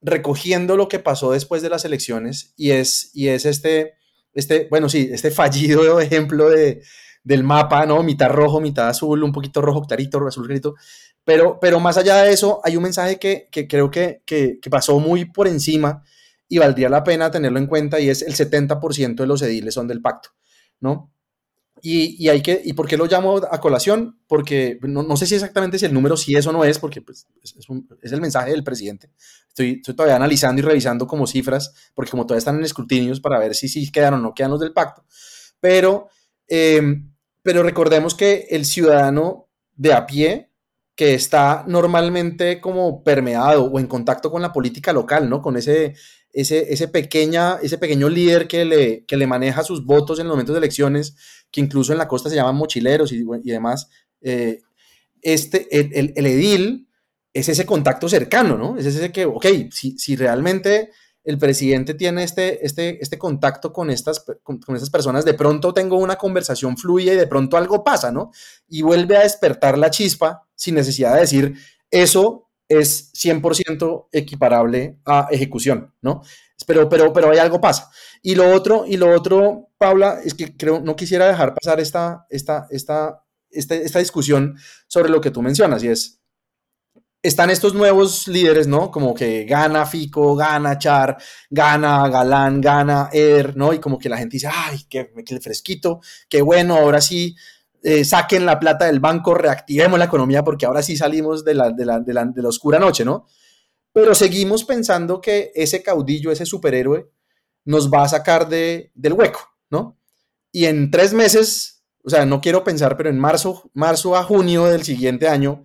recogiendo lo que pasó después de las elecciones y es, y es este, este, bueno, sí, este fallido ejemplo de, del mapa, ¿no? Mitad rojo, mitad azul, un poquito rojo clarito, azul clarito. Pero, pero más allá de eso, hay un mensaje que, que creo que, que, pasó muy por encima y valdría la pena tenerlo en cuenta y es el 70% de los ediles son del pacto, ¿no? Y, y, hay que, ¿Y por qué lo llamo a colación? Porque no, no sé si exactamente si el número sí es o no es, porque pues, es, el mensaje del presidente. Estoy, estoy, todavía analizando y revisando como cifras, porque como todavía están en escrutinios para ver si sí quedan o no quedan los del pacto. Pero, eh, pero recordemos que el ciudadano de a pie, que está normalmente como permeado o en contacto con la política local, ¿no? Con ese, ese, ese, pequeña, ese pequeño líder que le, que le maneja sus votos en los momentos de elecciones, que incluso en la costa se llaman mochileros y, y demás, eh, este, el, el, edil es ese contacto cercano, ¿no? Es ese que, ok, si, si realmente el presidente tiene este, este, este contacto con estas, con, personas, de pronto tengo una conversación fluida y de pronto algo pasa, ¿no? Y vuelve a despertar la chispa sin necesidad de decir, eso es 100% equiparable a ejecución, ¿no? Pero, pero, pero hay algo pasa. Y lo otro, y lo otro, Paula, es que creo, no quisiera dejar pasar esta, esta, esta, esta, esta discusión sobre lo que tú mencionas, y es, están estos nuevos líderes, ¿no? Como que gana Fico, gana Char, gana Galán, gana Eder, ¿no? Y como que la gente dice, ay, qué, qué fresquito, qué bueno, ahora sí, eh, saquen la plata del banco, reactivemos la economía porque ahora sí salimos de la, de la, de la, de la oscura noche, ¿no? Pero seguimos pensando que ese caudillo, ese superhéroe, nos va a sacar de, del hueco, ¿no? Y en tres meses, o sea, no quiero pensar, pero en marzo, marzo a junio del siguiente año,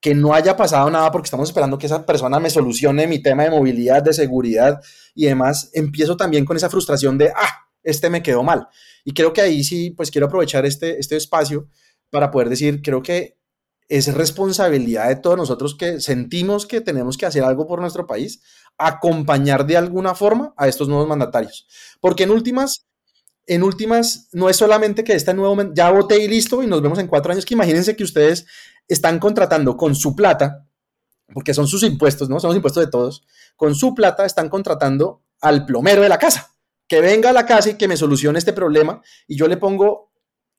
que no haya pasado nada porque estamos esperando que esa persona me solucione mi tema de movilidad, de seguridad y demás, empiezo también con esa frustración de, ah, este me quedó mal. Y creo que ahí sí, pues quiero aprovechar este, este espacio para poder decir, creo que es responsabilidad de todos nosotros que sentimos que tenemos que hacer algo por nuestro país, acompañar de alguna forma a estos nuevos mandatarios. Porque en últimas, en últimas, no es solamente que este nuevo, ya voté y listo y nos vemos en cuatro años, que imagínense que ustedes están contratando con su plata, porque son sus impuestos, ¿no? Son los impuestos de todos, con su plata están contratando al plomero de la casa, que venga a la casa y que me solucione este problema y yo le pongo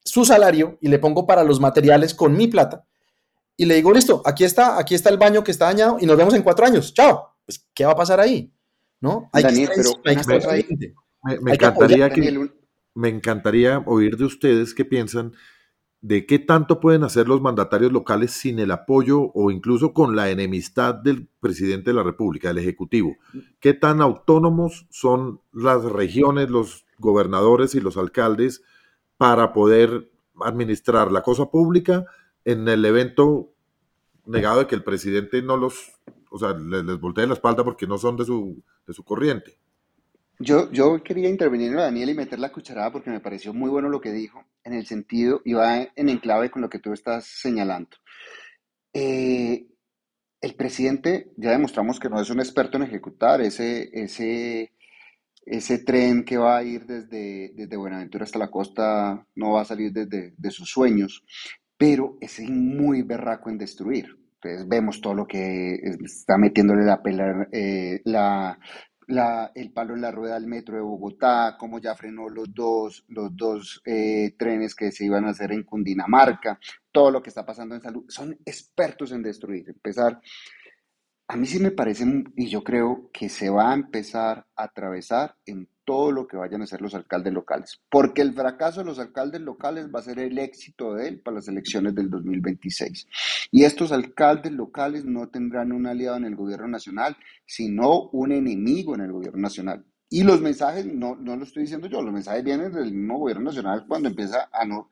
su salario y le pongo para los materiales con mi plata y le digo, listo, aquí está, aquí está el baño que está dañado y nos vemos en cuatro años, chao. Pues, ¿qué va a pasar ahí? ¿No? Hay Daniel, pero me, encantaría que, me encantaría oír de ustedes qué piensan de qué tanto pueden hacer los mandatarios locales sin el apoyo o incluso con la enemistad del presidente de la República, del Ejecutivo. ¿Qué tan autónomos son las regiones, los gobernadores y los alcaldes para poder administrar la cosa pública en el evento negado de que el presidente no los, o sea, les, les voltee la espalda porque no son de su, de su corriente? Yo, yo quería intervenir en Daniel y meter la cucharada porque me pareció muy bueno lo que dijo, en el sentido, y va en enclave con lo que tú estás señalando. Eh, el presidente, ya demostramos que no es un experto en ejecutar ese, ese, ese tren que va a ir desde, desde Buenaventura hasta la costa, no va a salir desde de sus sueños, pero es muy berraco en destruir. Entonces vemos todo lo que está metiéndole la, pela, eh, la, el palo en la rueda del metro de Bogotá, cómo ya frenó los dos, los dos eh, trenes que se iban a hacer en Cundinamarca, todo lo que está pasando en salud. Son expertos en destruir. Empezar, a mí sí me parece, y yo creo que se va a empezar a atravesar en todo lo que vayan a hacer los alcaldes locales, porque el fracaso de los alcaldes locales va a ser el éxito de él para las elecciones del 2026. Y estos alcaldes locales no tendrán un aliado en el gobierno nacional, sino un enemigo en el gobierno nacional. Y los mensajes, no, no lo estoy diciendo yo, los mensajes vienen del mismo gobierno nacional cuando empieza a no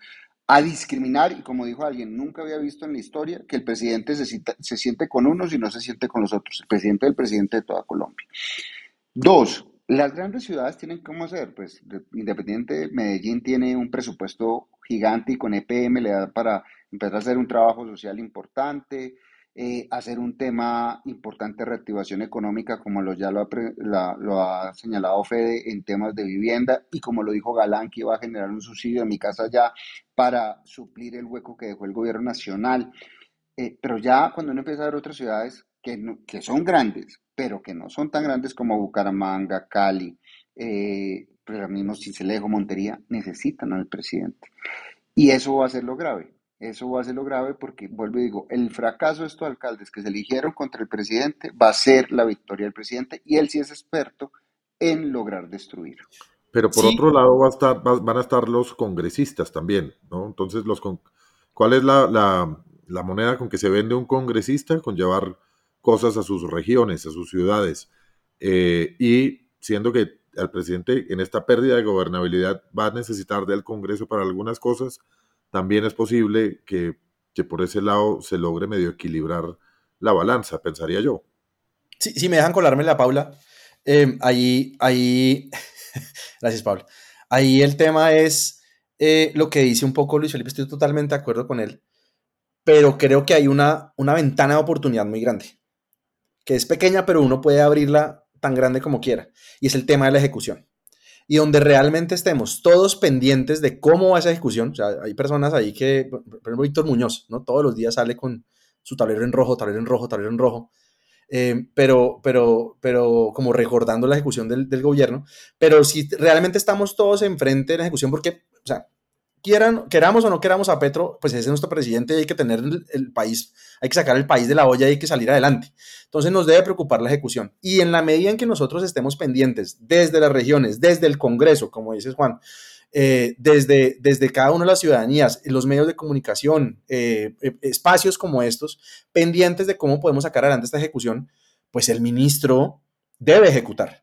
a discriminar y como dijo alguien, nunca había visto en la historia que el presidente se, siente con unos y no se siente con los otros, el presidente del presidente de toda Colombia. Dos, Las grandes ciudades tienen cómo hacer, pues Independiente Medellín tiene un presupuesto gigante y con EPM le da para empezar a hacer un trabajo social importante, eh, hacer un tema importante de reactivación económica, como lo, ya lo ha, lo ha, señalado Fede en temas de vivienda y como lo dijo Galán, que iba a generar un subsidio en mi casa ya para suplir el hueco que dejó el gobierno nacional. Eh, pero ya cuando uno empieza a ver otras ciudades que, son grandes, pero que no son tan grandes como Bucaramanga, Cali, eh, pero mismo Cincelejo, Montería, necesitan al presidente. Y eso va a ser lo grave. Eso va a ser lo grave porque, vuelvo y digo, el fracaso de estos alcaldes que se eligieron contra el presidente va a ser la victoria del presidente y él sí es experto en lograr destruir. Pero por otro lado va a estar, van a estar los congresistas también, ¿no? Entonces, los ¿cuál es la, la moneda con que se vende un congresista? Con llevar cosas a sus regiones, a sus ciudades. Eh, y siendo que el presidente en esta pérdida de gobernabilidad va a necesitar del Congreso para algunas cosas, también es posible que, por ese lado se logre medio equilibrar la balanza, pensaría yo. Sí, si me dejan colarme la Paula, eh, ahí, ahí, gracias Paula, ahí el tema es eh, lo que dice un poco Luis Felipe, estoy totalmente de acuerdo con él, pero creo que hay una, una ventana de oportunidad muy grande que es pequeña, pero uno puede abrirla tan grande como quiera. Y es el tema de la ejecución. Y donde realmente estemos todos pendientes de cómo va esa ejecución. O sea, hay personas ahí que, por ejemplo, Víctor Muñoz, ¿no? Todos los días sale con su tablero en rojo, tablero en rojo, tablero en rojo. Eh, pero, pero, pero como recordando la ejecución del, del, gobierno. Pero si realmente estamos todos enfrente de la ejecución, porque, o sea, quieran, queramos o no queramos a Petro, pues ese es nuestro presidente y hay que tener el, país, hay que sacar el país de la olla y hay que salir adelante. Entonces nos debe preocupar la ejecución. Y en la medida en que nosotros estemos pendientes desde las regiones, desde el Congreso, como dices Juan, eh, desde, desde cada una de las ciudadanías, los medios de comunicación, eh, eh, espacios como estos, pendientes de cómo podemos sacar adelante esta ejecución, pues el ministro debe ejecutar.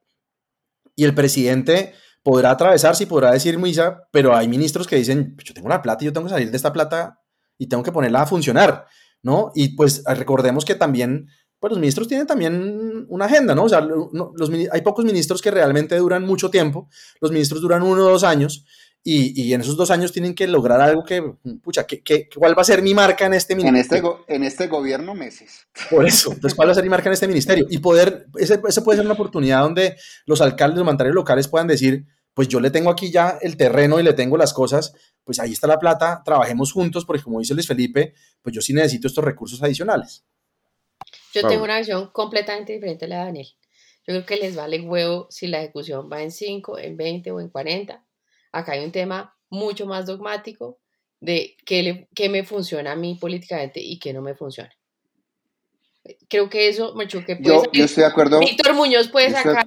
Y el presidente podrá atravesar, y podrá decir misa, pero hay ministros que dicen, pues yo tengo la plata y yo tengo que salir de esta plata y tengo que ponerla a funcionar, ¿no? Y pues recordemos que también, pues los ministros tienen también una agenda, ¿no? O sea, los, hay pocos ministros que realmente duran mucho tiempo, los ministros duran uno o dos años, y, y, en esos dos años tienen que lograr algo que, pucha, que, ¿cuál va a ser mi marca en este ministerio? En este, en este gobierno, meses. Por eso, entonces, ¿cuál va a ser mi marca en este ministerio? Y poder, ese, ese puede ser una oportunidad donde los alcaldes, los mandatarios locales puedan decir, pues yo le tengo aquí ya el terreno y le tengo las cosas, pues ahí está la plata, trabajemos juntos, porque como dice Luis Felipe, pues yo sí necesito estos recursos adicionales. Yo tengo una visión completamente diferente a la de Daniel. Yo creo que les vale huevo si la ejecución va en 5, en 20 o en 40. Acá hay un tema mucho más dogmático de qué, qué me funciona a mí políticamente y qué no me funciona. Creo que eso, me que yo, yo estoy de acuerdo. Víctor Muñoz puede sacar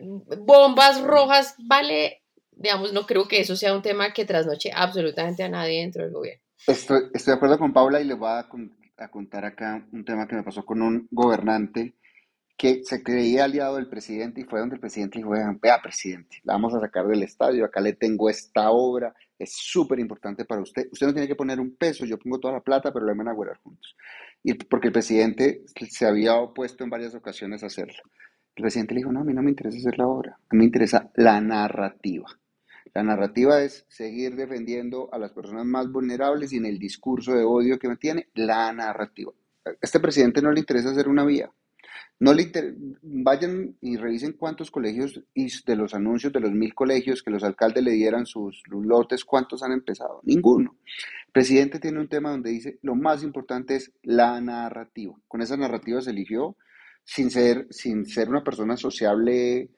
bombas rojas, vale, digamos, no creo que eso sea un tema que trasnoche absolutamente a nadie dentro del gobierno. Estoy, estoy de acuerdo con Paula y le voy a, a, contar acá un tema que me pasó con un gobernante que se creía aliado del presidente y fue donde el presidente dijo, vea presidente, la vamos a sacar del estadio, acá le tengo esta obra, es súper importante para usted, usted no tiene que poner un peso, yo pongo toda la plata, pero lo van a guardar juntos. Y porque el presidente se había opuesto en varias ocasiones a hacerlo. El presidente le dijo, no, a mí no me interesa hacer la obra, a mí me interesa la narrativa. La narrativa es seguir defendiendo a las personas más vulnerables y en el discurso de odio que me tiene, la narrativa. A este presidente no le interesa hacer una vía. No le vayan y revisen cuántos colegios y de los anuncios de los mil colegios que los alcaldes le dieran sus lotes, cuántos han empezado. Ninguno. El presidente tiene un tema donde dice lo más importante es la narrativa. Con esa narrativa se eligió sin ser, sin ser una persona sociable,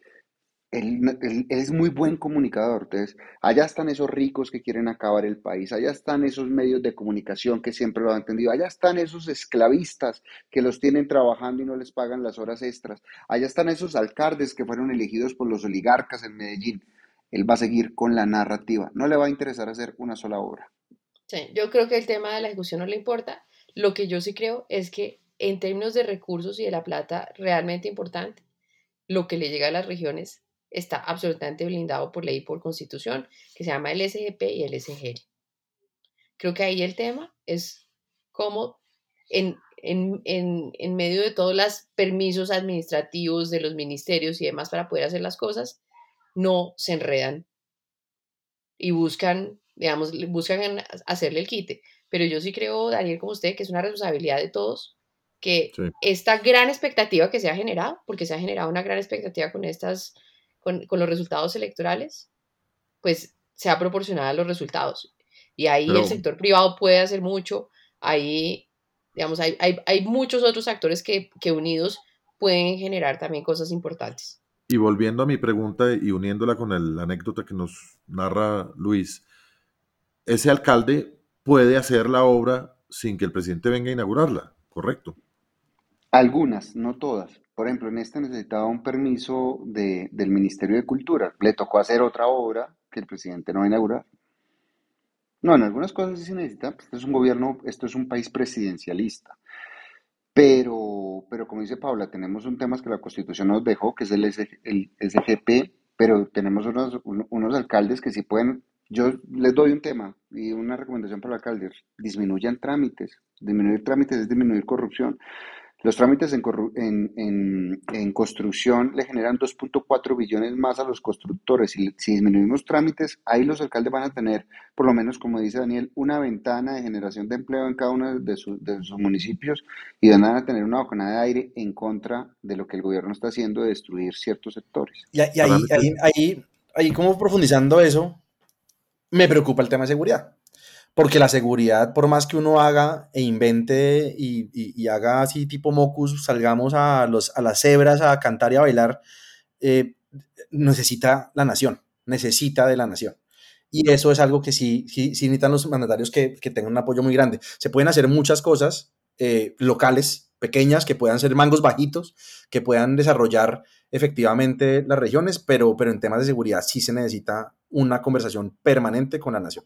él, es muy buen comunicador. Entonces, allá están esos ricos que quieren acabar el país, allá están esos medios de comunicación que siempre lo han entendido, allá están esos esclavistas que los tienen trabajando y no les pagan las horas extras, allá están esos alcaldes que fueron elegidos por los oligarcas en Medellín. Él va a seguir con la narrativa, no le va a interesar hacer una sola obra. Sí, yo creo que el tema de la ejecución no le importa. Lo que yo sí creo es que en términos de recursos y de la plata realmente importante, lo que le llega a las regiones está absolutamente blindado por ley y por constitución, que se llama el SGP y el SGL. Creo que ahí el tema es cómo en, en, en, medio de todos los permisos administrativos de los ministerios y demás para poder hacer las cosas, no se enredan y buscan, digamos, buscan hacerle el quite. Pero yo sí creo, Daniel, como usted, que es una responsabilidad de todos que esta gran expectativa que se ha generado, porque se ha generado una gran expectativa con estas, con, con los resultados electorales, pues sea proporcionada a los resultados. Y ahí el sector privado puede hacer mucho, ahí, digamos, hay, hay, hay muchos otros actores que, que unidos pueden generar también cosas importantes. Y volviendo a mi pregunta y uniéndola con la anécdota que nos narra Luis, ese alcalde puede hacer la obra sin que el presidente venga a inaugurarla, ¿correcto? Algunas, no todas. Por ejemplo, en esta necesitaba un permiso de, del Ministerio de Cultura. Le tocó hacer otra obra que el presidente no va a inaugurar. No, en algunas cosas sí se necesita. Esto es un gobierno, esto es un país presidencialista. Pero, pero como dice Paula, tenemos un tema que la Constitución nos dejó, que es el, el SGP, pero tenemos unos, unos alcaldes que sí pueden yo les doy un tema y una recomendación para los alcaldes. Disminuyan trámites. Disminuir trámites es disminuir corrupción. Los trámites en, construcción le generan 2.4 billones más a los constructores. Si, si disminuimos trámites, ahí los alcaldes van a tener, por lo menos como dice Daniel, una ventana de generación de empleo en cada uno de, sus municipios y van a tener una bocanada de aire en contra de lo que el gobierno está haciendo de destruir ciertos sectores. Y, ahí, ahí, ahí, ahí, como profundizando eso, me preocupa el tema de seguridad. Porque la seguridad, por más que uno haga e invente y, haga así tipo mocus, salgamos a, los, a las cebras a cantar y a bailar, eh, necesita la nación, necesita de la nación. Y eso es algo que sí, sí, necesitan los mandatarios que, tengan un apoyo muy grande. Se pueden hacer muchas cosas eh, locales, pequeñas, que puedan ser mangos bajitos, que puedan desarrollar efectivamente las regiones, pero, pero en temas de seguridad sí se necesita una conversación permanente con la nación.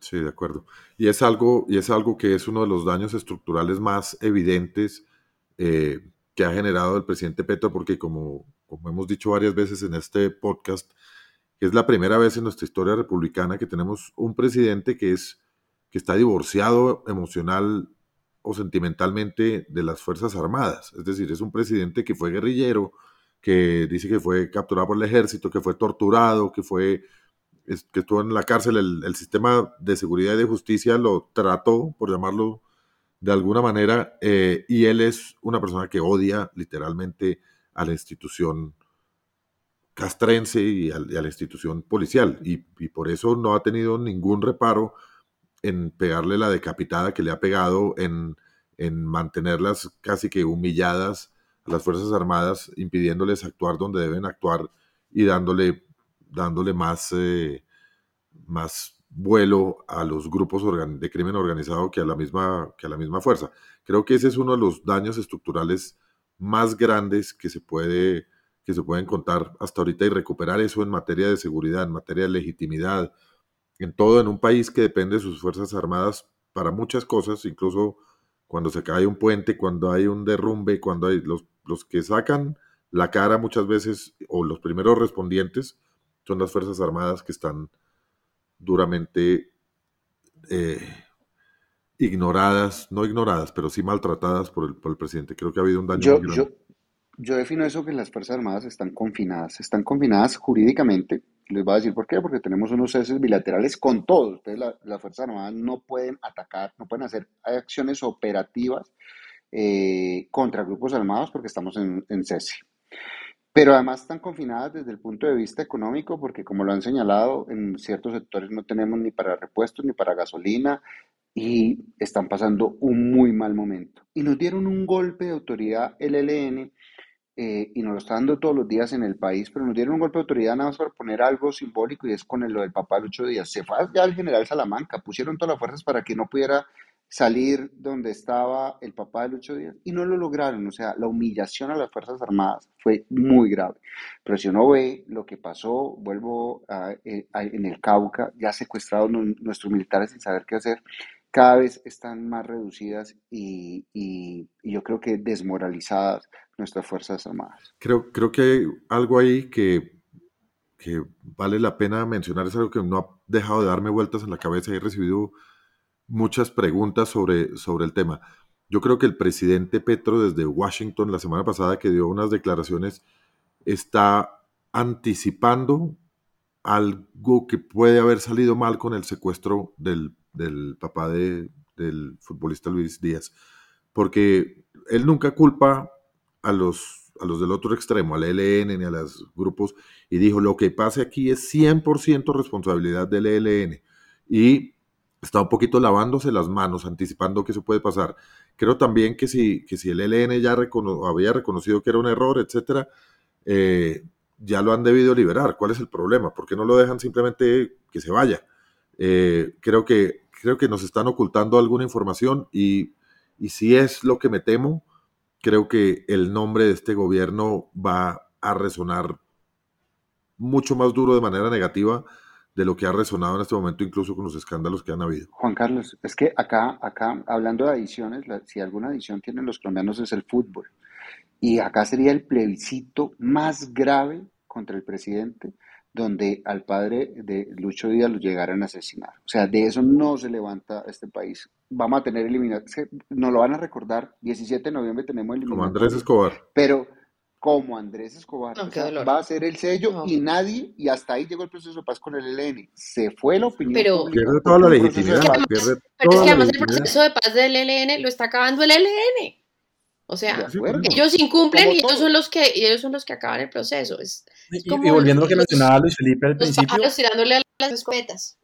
Sí, de acuerdo. Y es algo, y es algo que es uno de los daños estructurales más evidentes eh, que ha generado el presidente Petro, porque como, como hemos dicho varias veces en este podcast, es la primera vez en nuestra historia republicana que tenemos un presidente que es que está divorciado emocional o sentimentalmente de las Fuerzas Armadas. Es decir, es un presidente que fue guerrillero, que dice que fue capturado por el ejército, que fue torturado, que fue que estuvo en la cárcel, el, sistema de seguridad y de justicia lo trató, por llamarlo de alguna manera, eh, y él es una persona que odia literalmente a la institución castrense y a, la institución policial, y, por eso no ha tenido ningún reparo en pegarle la decapitada que le ha pegado, en, en mantenerlas casi que humilladas a las Fuerzas Armadas, impidiéndoles actuar donde deben actuar y dándole dándole más, eh, más vuelo a los grupos de crimen organizado que a, la misma, que a la misma fuerza. Creo que ese es uno de los daños estructurales más grandes que se, puede, que se pueden contar hasta ahorita y recuperar eso en materia de seguridad, en materia de legitimidad, en todo, en un país que depende de sus Fuerzas Armadas para muchas cosas, incluso cuando se cae un puente, cuando hay un derrumbe, cuando hay los, los que sacan la cara muchas veces, o los primeros respondientes, son las Fuerzas Armadas que están duramente eh, ignoradas, no ignoradas, pero sí maltratadas por el, presidente. Creo que ha habido un daño yo, Yo, yo defino eso que las Fuerzas Armadas están confinadas. Están confinadas jurídicamente. Les voy a decir por qué, porque tenemos unos ceses bilaterales con todos. Entonces, las Fuerzas Armadas no pueden atacar, no pueden hacer acciones operativas eh, contra grupos armados porque estamos en, en cese. Pero además están confinadas desde el punto de vista económico, porque como lo han señalado, en ciertos sectores no tenemos ni para repuestos ni para gasolina y están pasando un muy mal momento. Y nos dieron un golpe de autoridad el LN eh, y nos lo está dando todos los días en el país, pero nos dieron un golpe de autoridad nada más para poner algo simbólico y es con lo del papá Lucho Díaz. Se fue ya el general Salamanca, pusieron todas las fuerzas para que no pudiera salir donde estaba el papá de Lucho Díaz y no lo lograron. O sea, la humillación a las Fuerzas Armadas fue muy grave. Pero si uno ve lo que pasó, vuelvo eh, en el Cauca, ya secuestrados nuestros militares sin saber qué hacer, cada vez están más reducidas y, yo creo que desmoralizadas nuestras Fuerzas Armadas. Creo, creo que hay algo ahí que, que vale la pena mencionar, es algo que no ha dejado de darme vueltas en la cabeza y he recibido muchas preguntas sobre, sobre el tema. yo creo que el presidente Petro desde Washington la semana pasada que dio unas declaraciones está anticipando algo que puede haber salido mal con el secuestro del, papá del futbolista Luis Díaz. Porque él nunca culpa a los, a los del otro extremo, al ELN ni a los grupos, y dijo, lo que pase aquí es 100% responsabilidad del ELN. Y está un poquito lavándose las manos, anticipando que eso puede pasar. Creo también que si, que si el ELN ya había reconocido que era un error, etcétera, eh, ya lo han debido liberar. ¿Cuál es el problema? ¿Por qué no lo dejan simplemente que se vaya? Eh, creo, que, creo que nos están ocultando alguna información y, y si es lo que me temo, creo que el nombre de este gobierno va a resonar mucho más duro de manera negativa de lo que ha resonado en este momento, incluso con los escándalos que han habido. Juan Carlos, es que acá, acá, hablando de adiciones, si alguna adición tienen los colombianos es el fútbol. Y acá sería el plebiscito más grave contra el presidente, donde al padre de Lucho Díaz lo llegaran a asesinar. O sea, de eso no se levanta este país. Vamos a tener eliminado, nos lo van a recordar, 17 de noviembre tenemos eliminado. Como Andrés Escobar. Pero como Andrés Escobar, va a ser el sello y nadie, y hasta ahí llegó el proceso de paz con el ELN. Se fue la opinión pero, Pierde toda la legitimidad. pero es que además el proceso de paz del ELN lo está acabando el ELN. O sea, ellos incumplen y ellos son los que ellos son los que acaban el proceso. y, volviendo a lo que mencionaba Luis Felipe al principio. tirándole a las escopetas.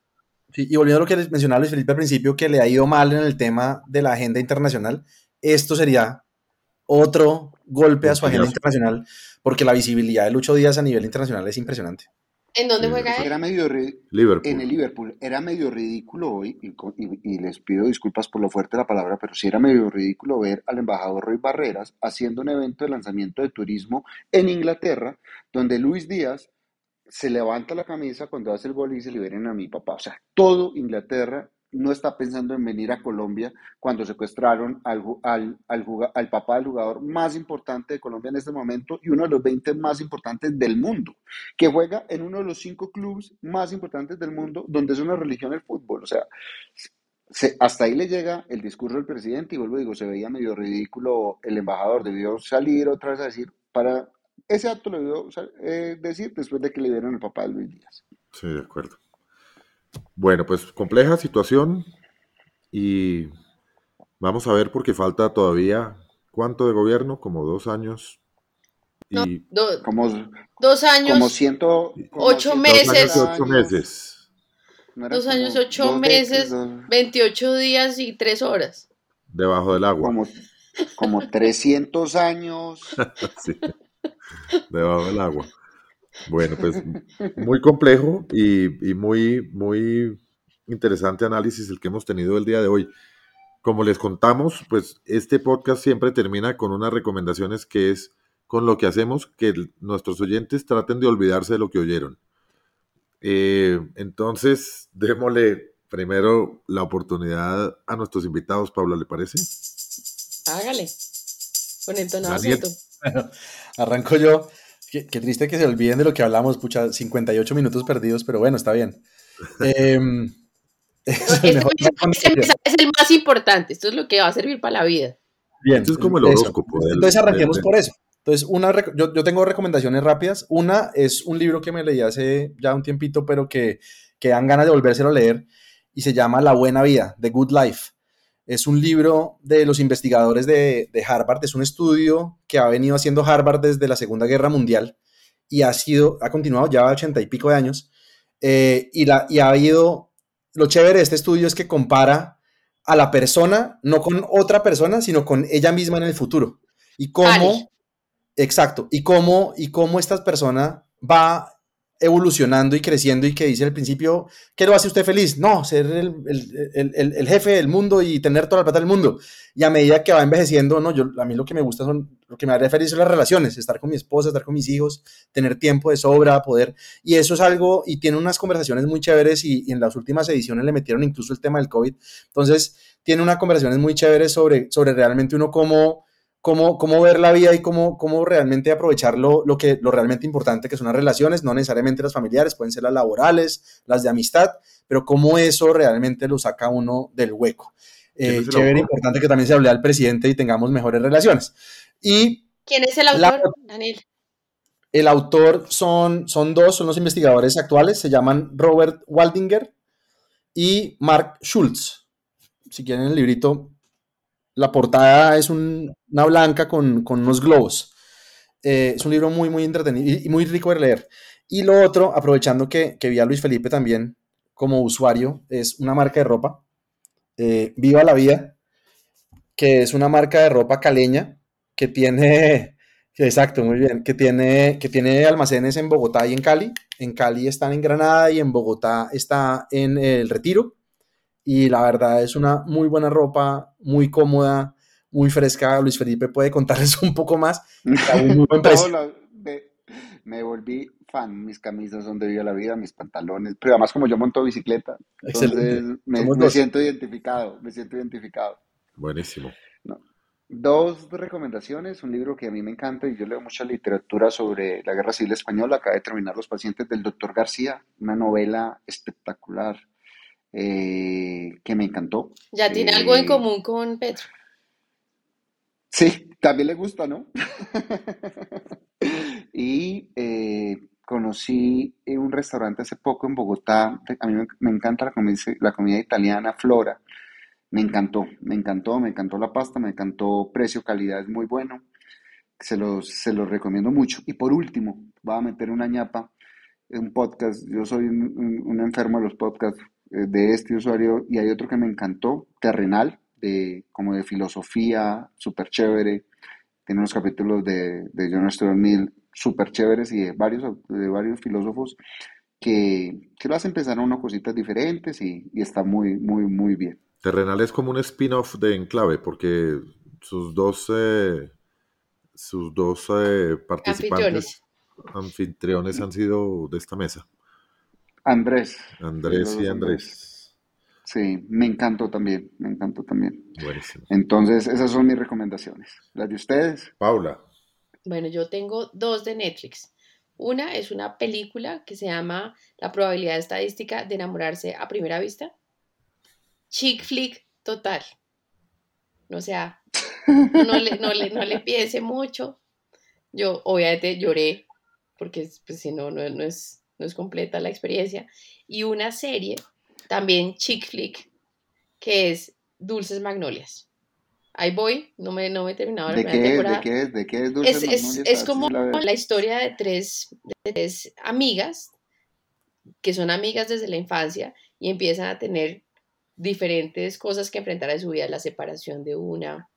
Sí, y volviendo a lo que mencionaba Luis Felipe al principio, que le ha ido mal en el tema de la agenda internacional, esto sería otro golpe a su agenda internacional, porque la visibilidad de Lucho Díaz a nivel internacional es impresionante. ¿En dónde juega él? Era medio En el Liverpool. Era medio ridículo hoy, y, les pido disculpas por lo fuerte de la palabra, pero sí era medio ridículo ver al embajador Roy Barreras haciendo un evento de lanzamiento de turismo en Inglaterra, donde Luis Díaz se levanta la camisa cuando hace el gol y dice liberen a mi papá. O sea, todo Inglaterra no está pensando en venir a Colombia cuando secuestraron al, al, al, papá del jugador más importante de Colombia en este momento y uno de los 20 más importantes del mundo, que juega en uno de los cinco clubes más importantes del mundo donde es una religión el fútbol. O sea, hasta ahí le llega el discurso del presidente y vuelvo digo, se veía medio ridículo el embajador, debió salir otra vez a decir, para ese acto lo debió eh, decir después de que le dieron el papá de Luis Díaz. Sí, de acuerdo. Bueno, pues compleja situación y vamos a ver porque falta todavía, ¿cuánto de gobierno? Como dos años. Y como, dos años. Como ciento. ocho meses. Dos años, ocho meses. dos años, ocho meses, veintiocho días y tres horas. Debajo del agua. Como, como 300 años. sí, debajo del agua. Bueno, pues muy complejo y, muy, muy interesante análisis el que hemos tenido el día de hoy. Como les contamos, pues este podcast siempre termina con unas recomendaciones que es con lo que hacemos que nuestros oyentes traten de olvidarse de lo que oyeron. Eh, entonces, démosle primero la oportunidad a nuestros invitados, Pablo, ¿le parece? Hágale. Con entonado. Bueno, arranco yo. Qué, triste que se olviden de lo que hablamos, pucha, 58 minutos perdidos, pero bueno, está bien. Em, es, el más importante, esto es lo que va a servir para la vida. Bien, esto es como el horóscopo. Entonces arranquemos por eso. Entonces, una, yo, yo, tengo recomendaciones rápidas. Una es un libro que me leí hace ya un tiempito, pero que, que dan ganas de volvérselo a leer, y se llama La Buena Vida, The Good Life. Es un libro de los investigadores de, Harvard, es un estudio que ha venido haciendo Harvard desde la Segunda Guerra Mundial y ha sido, ha continuado ya ochenta y pico de años. Eh, y, la, y ha habido, lo chévere de este estudio es que compara a la persona, no con otra persona, sino con ella misma en el futuro. Y cómo, exacto, y cómo, y cómo esta persona va evolucionando y creciendo y que dice al principio, ¿qué lo hace usted feliz? No, ser el, jefe del mundo y tener toda la plata del mundo. Y a medida que va envejeciendo, no, yo, a mí lo que me gusta son, lo que me haría feliz son las relaciones, estar con mi esposa, estar con mis hijos, tener tiempo de sobra, poder, y eso es algo, y tiene unas conversaciones muy chéveres y, y en las últimas ediciones le metieron incluso el tema del COVID. Entonces, tiene unas conversaciones muy chéveres sobre, sobre realmente uno cómo cómo, cómo ver la vida y cómo, cómo realmente aprovechar lo, que, lo realmente importante que son las relaciones, no necesariamente las familiares, pueden ser las laborales, las de amistad, pero cómo eso realmente lo saca uno del hueco. Eh, chévere, importante que también se hable al presidente y tengamos mejores relaciones. Y ¿Quién es el autor, Daniel? El autor son, son dos, son los investigadores actuales, se llaman Robert Waldinger y Mark Schultz. Si quieren el librito, la portada es una blanca con, unos globos. Eh, es un libro muy, muy entretenido y, muy rico de leer. Y lo otro, aprovechando que, vi a Luis Felipe también como usuario, es una marca de ropa, eh, Viva la Vida, que es una marca de ropa caleña que tiene, exacto, muy bien, que tiene, que tiene almacenes en Bogotá y en Cali. En Cali están en Granada y en Bogotá está en El Retiro y la verdad es una muy buena ropa, muy cómoda, muy fresca. Luis Felipe puede contarles un poco más. me, volví fan, mis camisas son de Viva la Vida, mis pantalones, pero además como yo monto bicicleta, entonces me, siento identificado, me siento identificado. Buenísimo. Dos recomendaciones, un libro que a mí me encanta y yo leo mucha literatura sobre la Guerra Civil Española, acaba de terminar Los pacientes del doctor García, una novela espectacular eh, que me encantó. Ya tiene algo en eh, común con Petro. Sí, también le gusta, ¿no? y eh, conocí un restaurante hace poco en Bogotá, a mí me, encanta la comida, la comida italiana, Flora. Me encantó, me encantó, me encantó la pasta, me encantó precio, calidad, es muy bueno. Se los, se los recomiendo mucho. Y por último, voy a meter una ñapa, un podcast. Yo soy un enfermo de los podcasts de este usuario y hay otro que me encantó, Terrenal, de, como de filosofía, súper chévere. Tiene unos capítulos de, de John Stuart Mill súper chéveres y de varios, de varios filósofos que, que lo hacen pensar en unas cositas diferentes y, y, está muy, muy, muy bien. Terrenal es como un spin-off de Enclave porque sus dos, eh, sus dos eh, participantes, anfitriones han sido de esta mesa. Andrés. Andrés y Andrés. Sí, me encantó también, me encantó también. Buenísimo. Entonces, esas son mis recomendaciones. ¿Las de ustedes? Paula. Bueno, yo tengo dos de Netflix. Una es una película que se llama La probabilidad estadística de enamorarse a primera vista. Chick flick total. O sea, no le, no le, no le piense mucho. Yo obviamente lloré, porque pues, si no, no es no es completa la experiencia. Y una serie, también chick flick, que es Dulces Magnolias. Ahí voy, no me, no me he terminado la ¿De qué temporada. ¿De qué es? ¿De qué es Dulces es, Magnolias? Es, como la, historia de tres, de tres amigas, que son amigas desde la infancia y empiezan a tener diferentes cosas que enfrentar en su vida, la separación de una,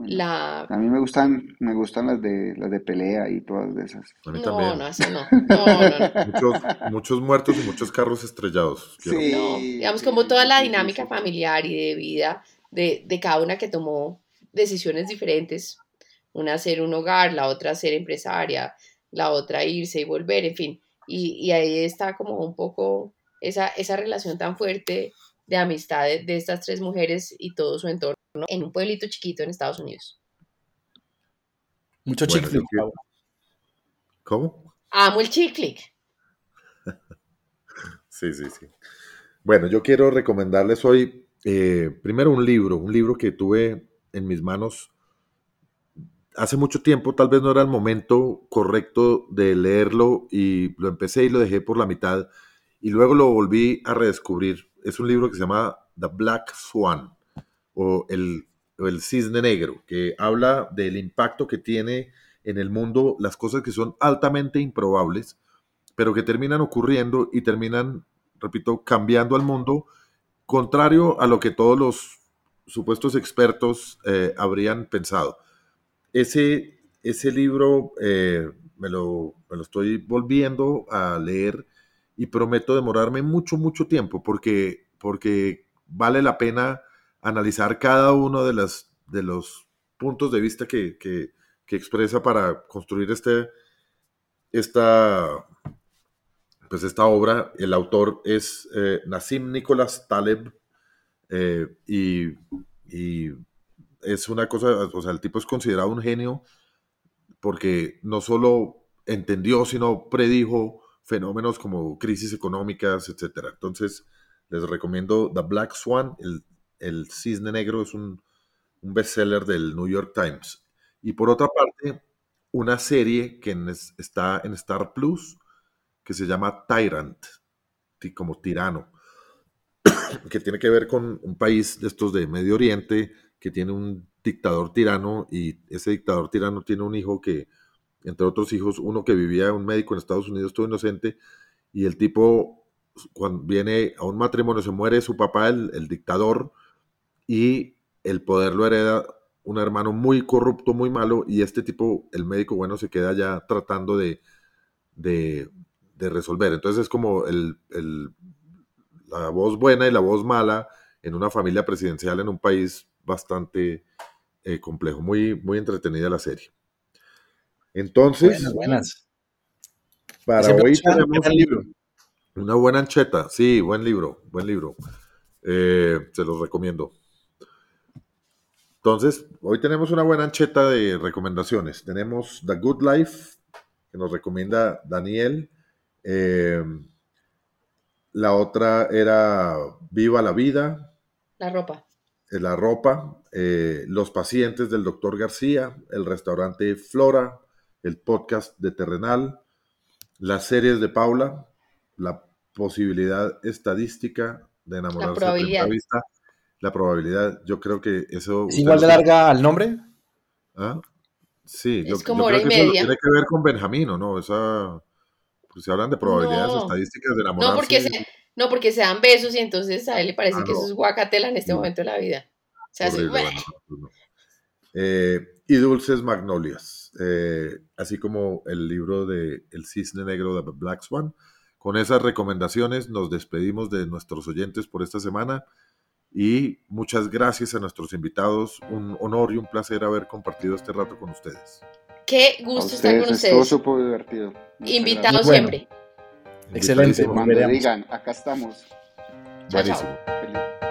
a mí me gustan, me gustan las de las de pelea y todas de esas. A mí no, también. no, eso no. no, muchos, muchos, muertos y muchos carros estrellados. Sí, digamos como toda la dinámica familiar y de vida de, de, cada una que tomó decisiones diferentes. Una hacer un hogar, la otra ser empresaria, la otra irse y volver, en fin. Y, y ahí está como un poco esa, esa relación tan fuerte de amistad de, de estas tres mujeres y todo su entorno en un pueblito chiquito en Estados Unidos. Mucho chicle. ¿Cómo? Amo el chicle. sí, sí, sí. Bueno, yo quiero recomendarles hoy eh, primero un libro, un libro que tuve en mis manos hace mucho tiempo, tal vez no era el momento correcto de leerlo y lo empecé y lo dejé por la mitad y luego lo volví a redescubrir. Es un libro que se llama The Black Swan o el, cisne negro, que habla del impacto que tiene en el mundo las cosas que son altamente improbables, pero que terminan ocurriendo y terminan, repito, cambiando al mundo, contrario a lo que todos los supuestos expertos eh, habrían pensado. Ese, ese libro eh, me, lo, me, lo, estoy volviendo a leer y prometo demorarme mucho, mucho tiempo porque, porque vale la pena analizar cada uno de, las, de los puntos de vista que, que, expresa para construir este, esta, pues esta obra. El autor es eh, Nassim Nicholas Taleb eh, y, y, es una cosa, o sea, el tipo es considerado un genio porque no solo entendió, sino predijo fenómenos como crisis económicas, etc. Entonces, les recomiendo The Black Swan, el El Cisne Negro es un, bestseller del New York Times. Y por otra parte, una serie que está en Star Plus que se llama Tyrant, como tirano, que tiene que ver con un país de estos de Medio Oriente que tiene un dictador tirano y ese dictador tirano tiene un hijo que, entre otros hijos, uno que vivía un médico en Estados Unidos, todo inocente, y el tipo, cuando viene a un matrimonio, se muere su papá, el dictador, y el poder lo hereda un hermano muy corrupto, muy malo, y este tipo, el médico bueno, se queda ya tratando de, de, de resolver. Entonces es como el, el- la voz buena y la voz mala en una familia presidencial en un país bastante eh, complejo. Muy, muy entretenida la serie. Entonces, Buenas, buenas. para hoy tenemos gran libro. una buena ancheta. Sí, buen libro, buen libro. Eh, se los recomiendo. Entonces, hoy tenemos una buena ancheta de recomendaciones. Tenemos The Good Life, que nos recomienda Daniel. Eh, la otra era Viva la Vida, La ropa. eh, La Ropa, eh, Los Pacientes del Doctor García, el restaurante Flora, el podcast de Terrenal, las series de Paula, la posibilidad estadística de enamorarse a primera vista, la probabilidad, yo creo que eso... ¿Es igual de larga al nombre? ¿Ah? Sí, Es yo, yo como creo y que eso media. tiene que ver con Benjamino, ¿no? Esa, pues se hablan de probabilidades No. estadísticas de enamorarse. No porque, se, no, porque se dan besos y entonces a él le parece Ah, que no. eso es guacatela en este No. momento de la vida. Y Dulces Magnolias, eh, así como el libro de El Cisne Negro de Black Swan. Con esas recomendaciones nos despedimos de nuestros oyentes por esta semana y muchas gracias a nuestros invitados. Un honor y un placer haber compartido este rato con ustedes. Qué gusto estar con ustedes. súper divertido. Bueno. siempre. Excelente. Cuando digan, acá estamos. Chao, chao. Buenísimo. Feliz.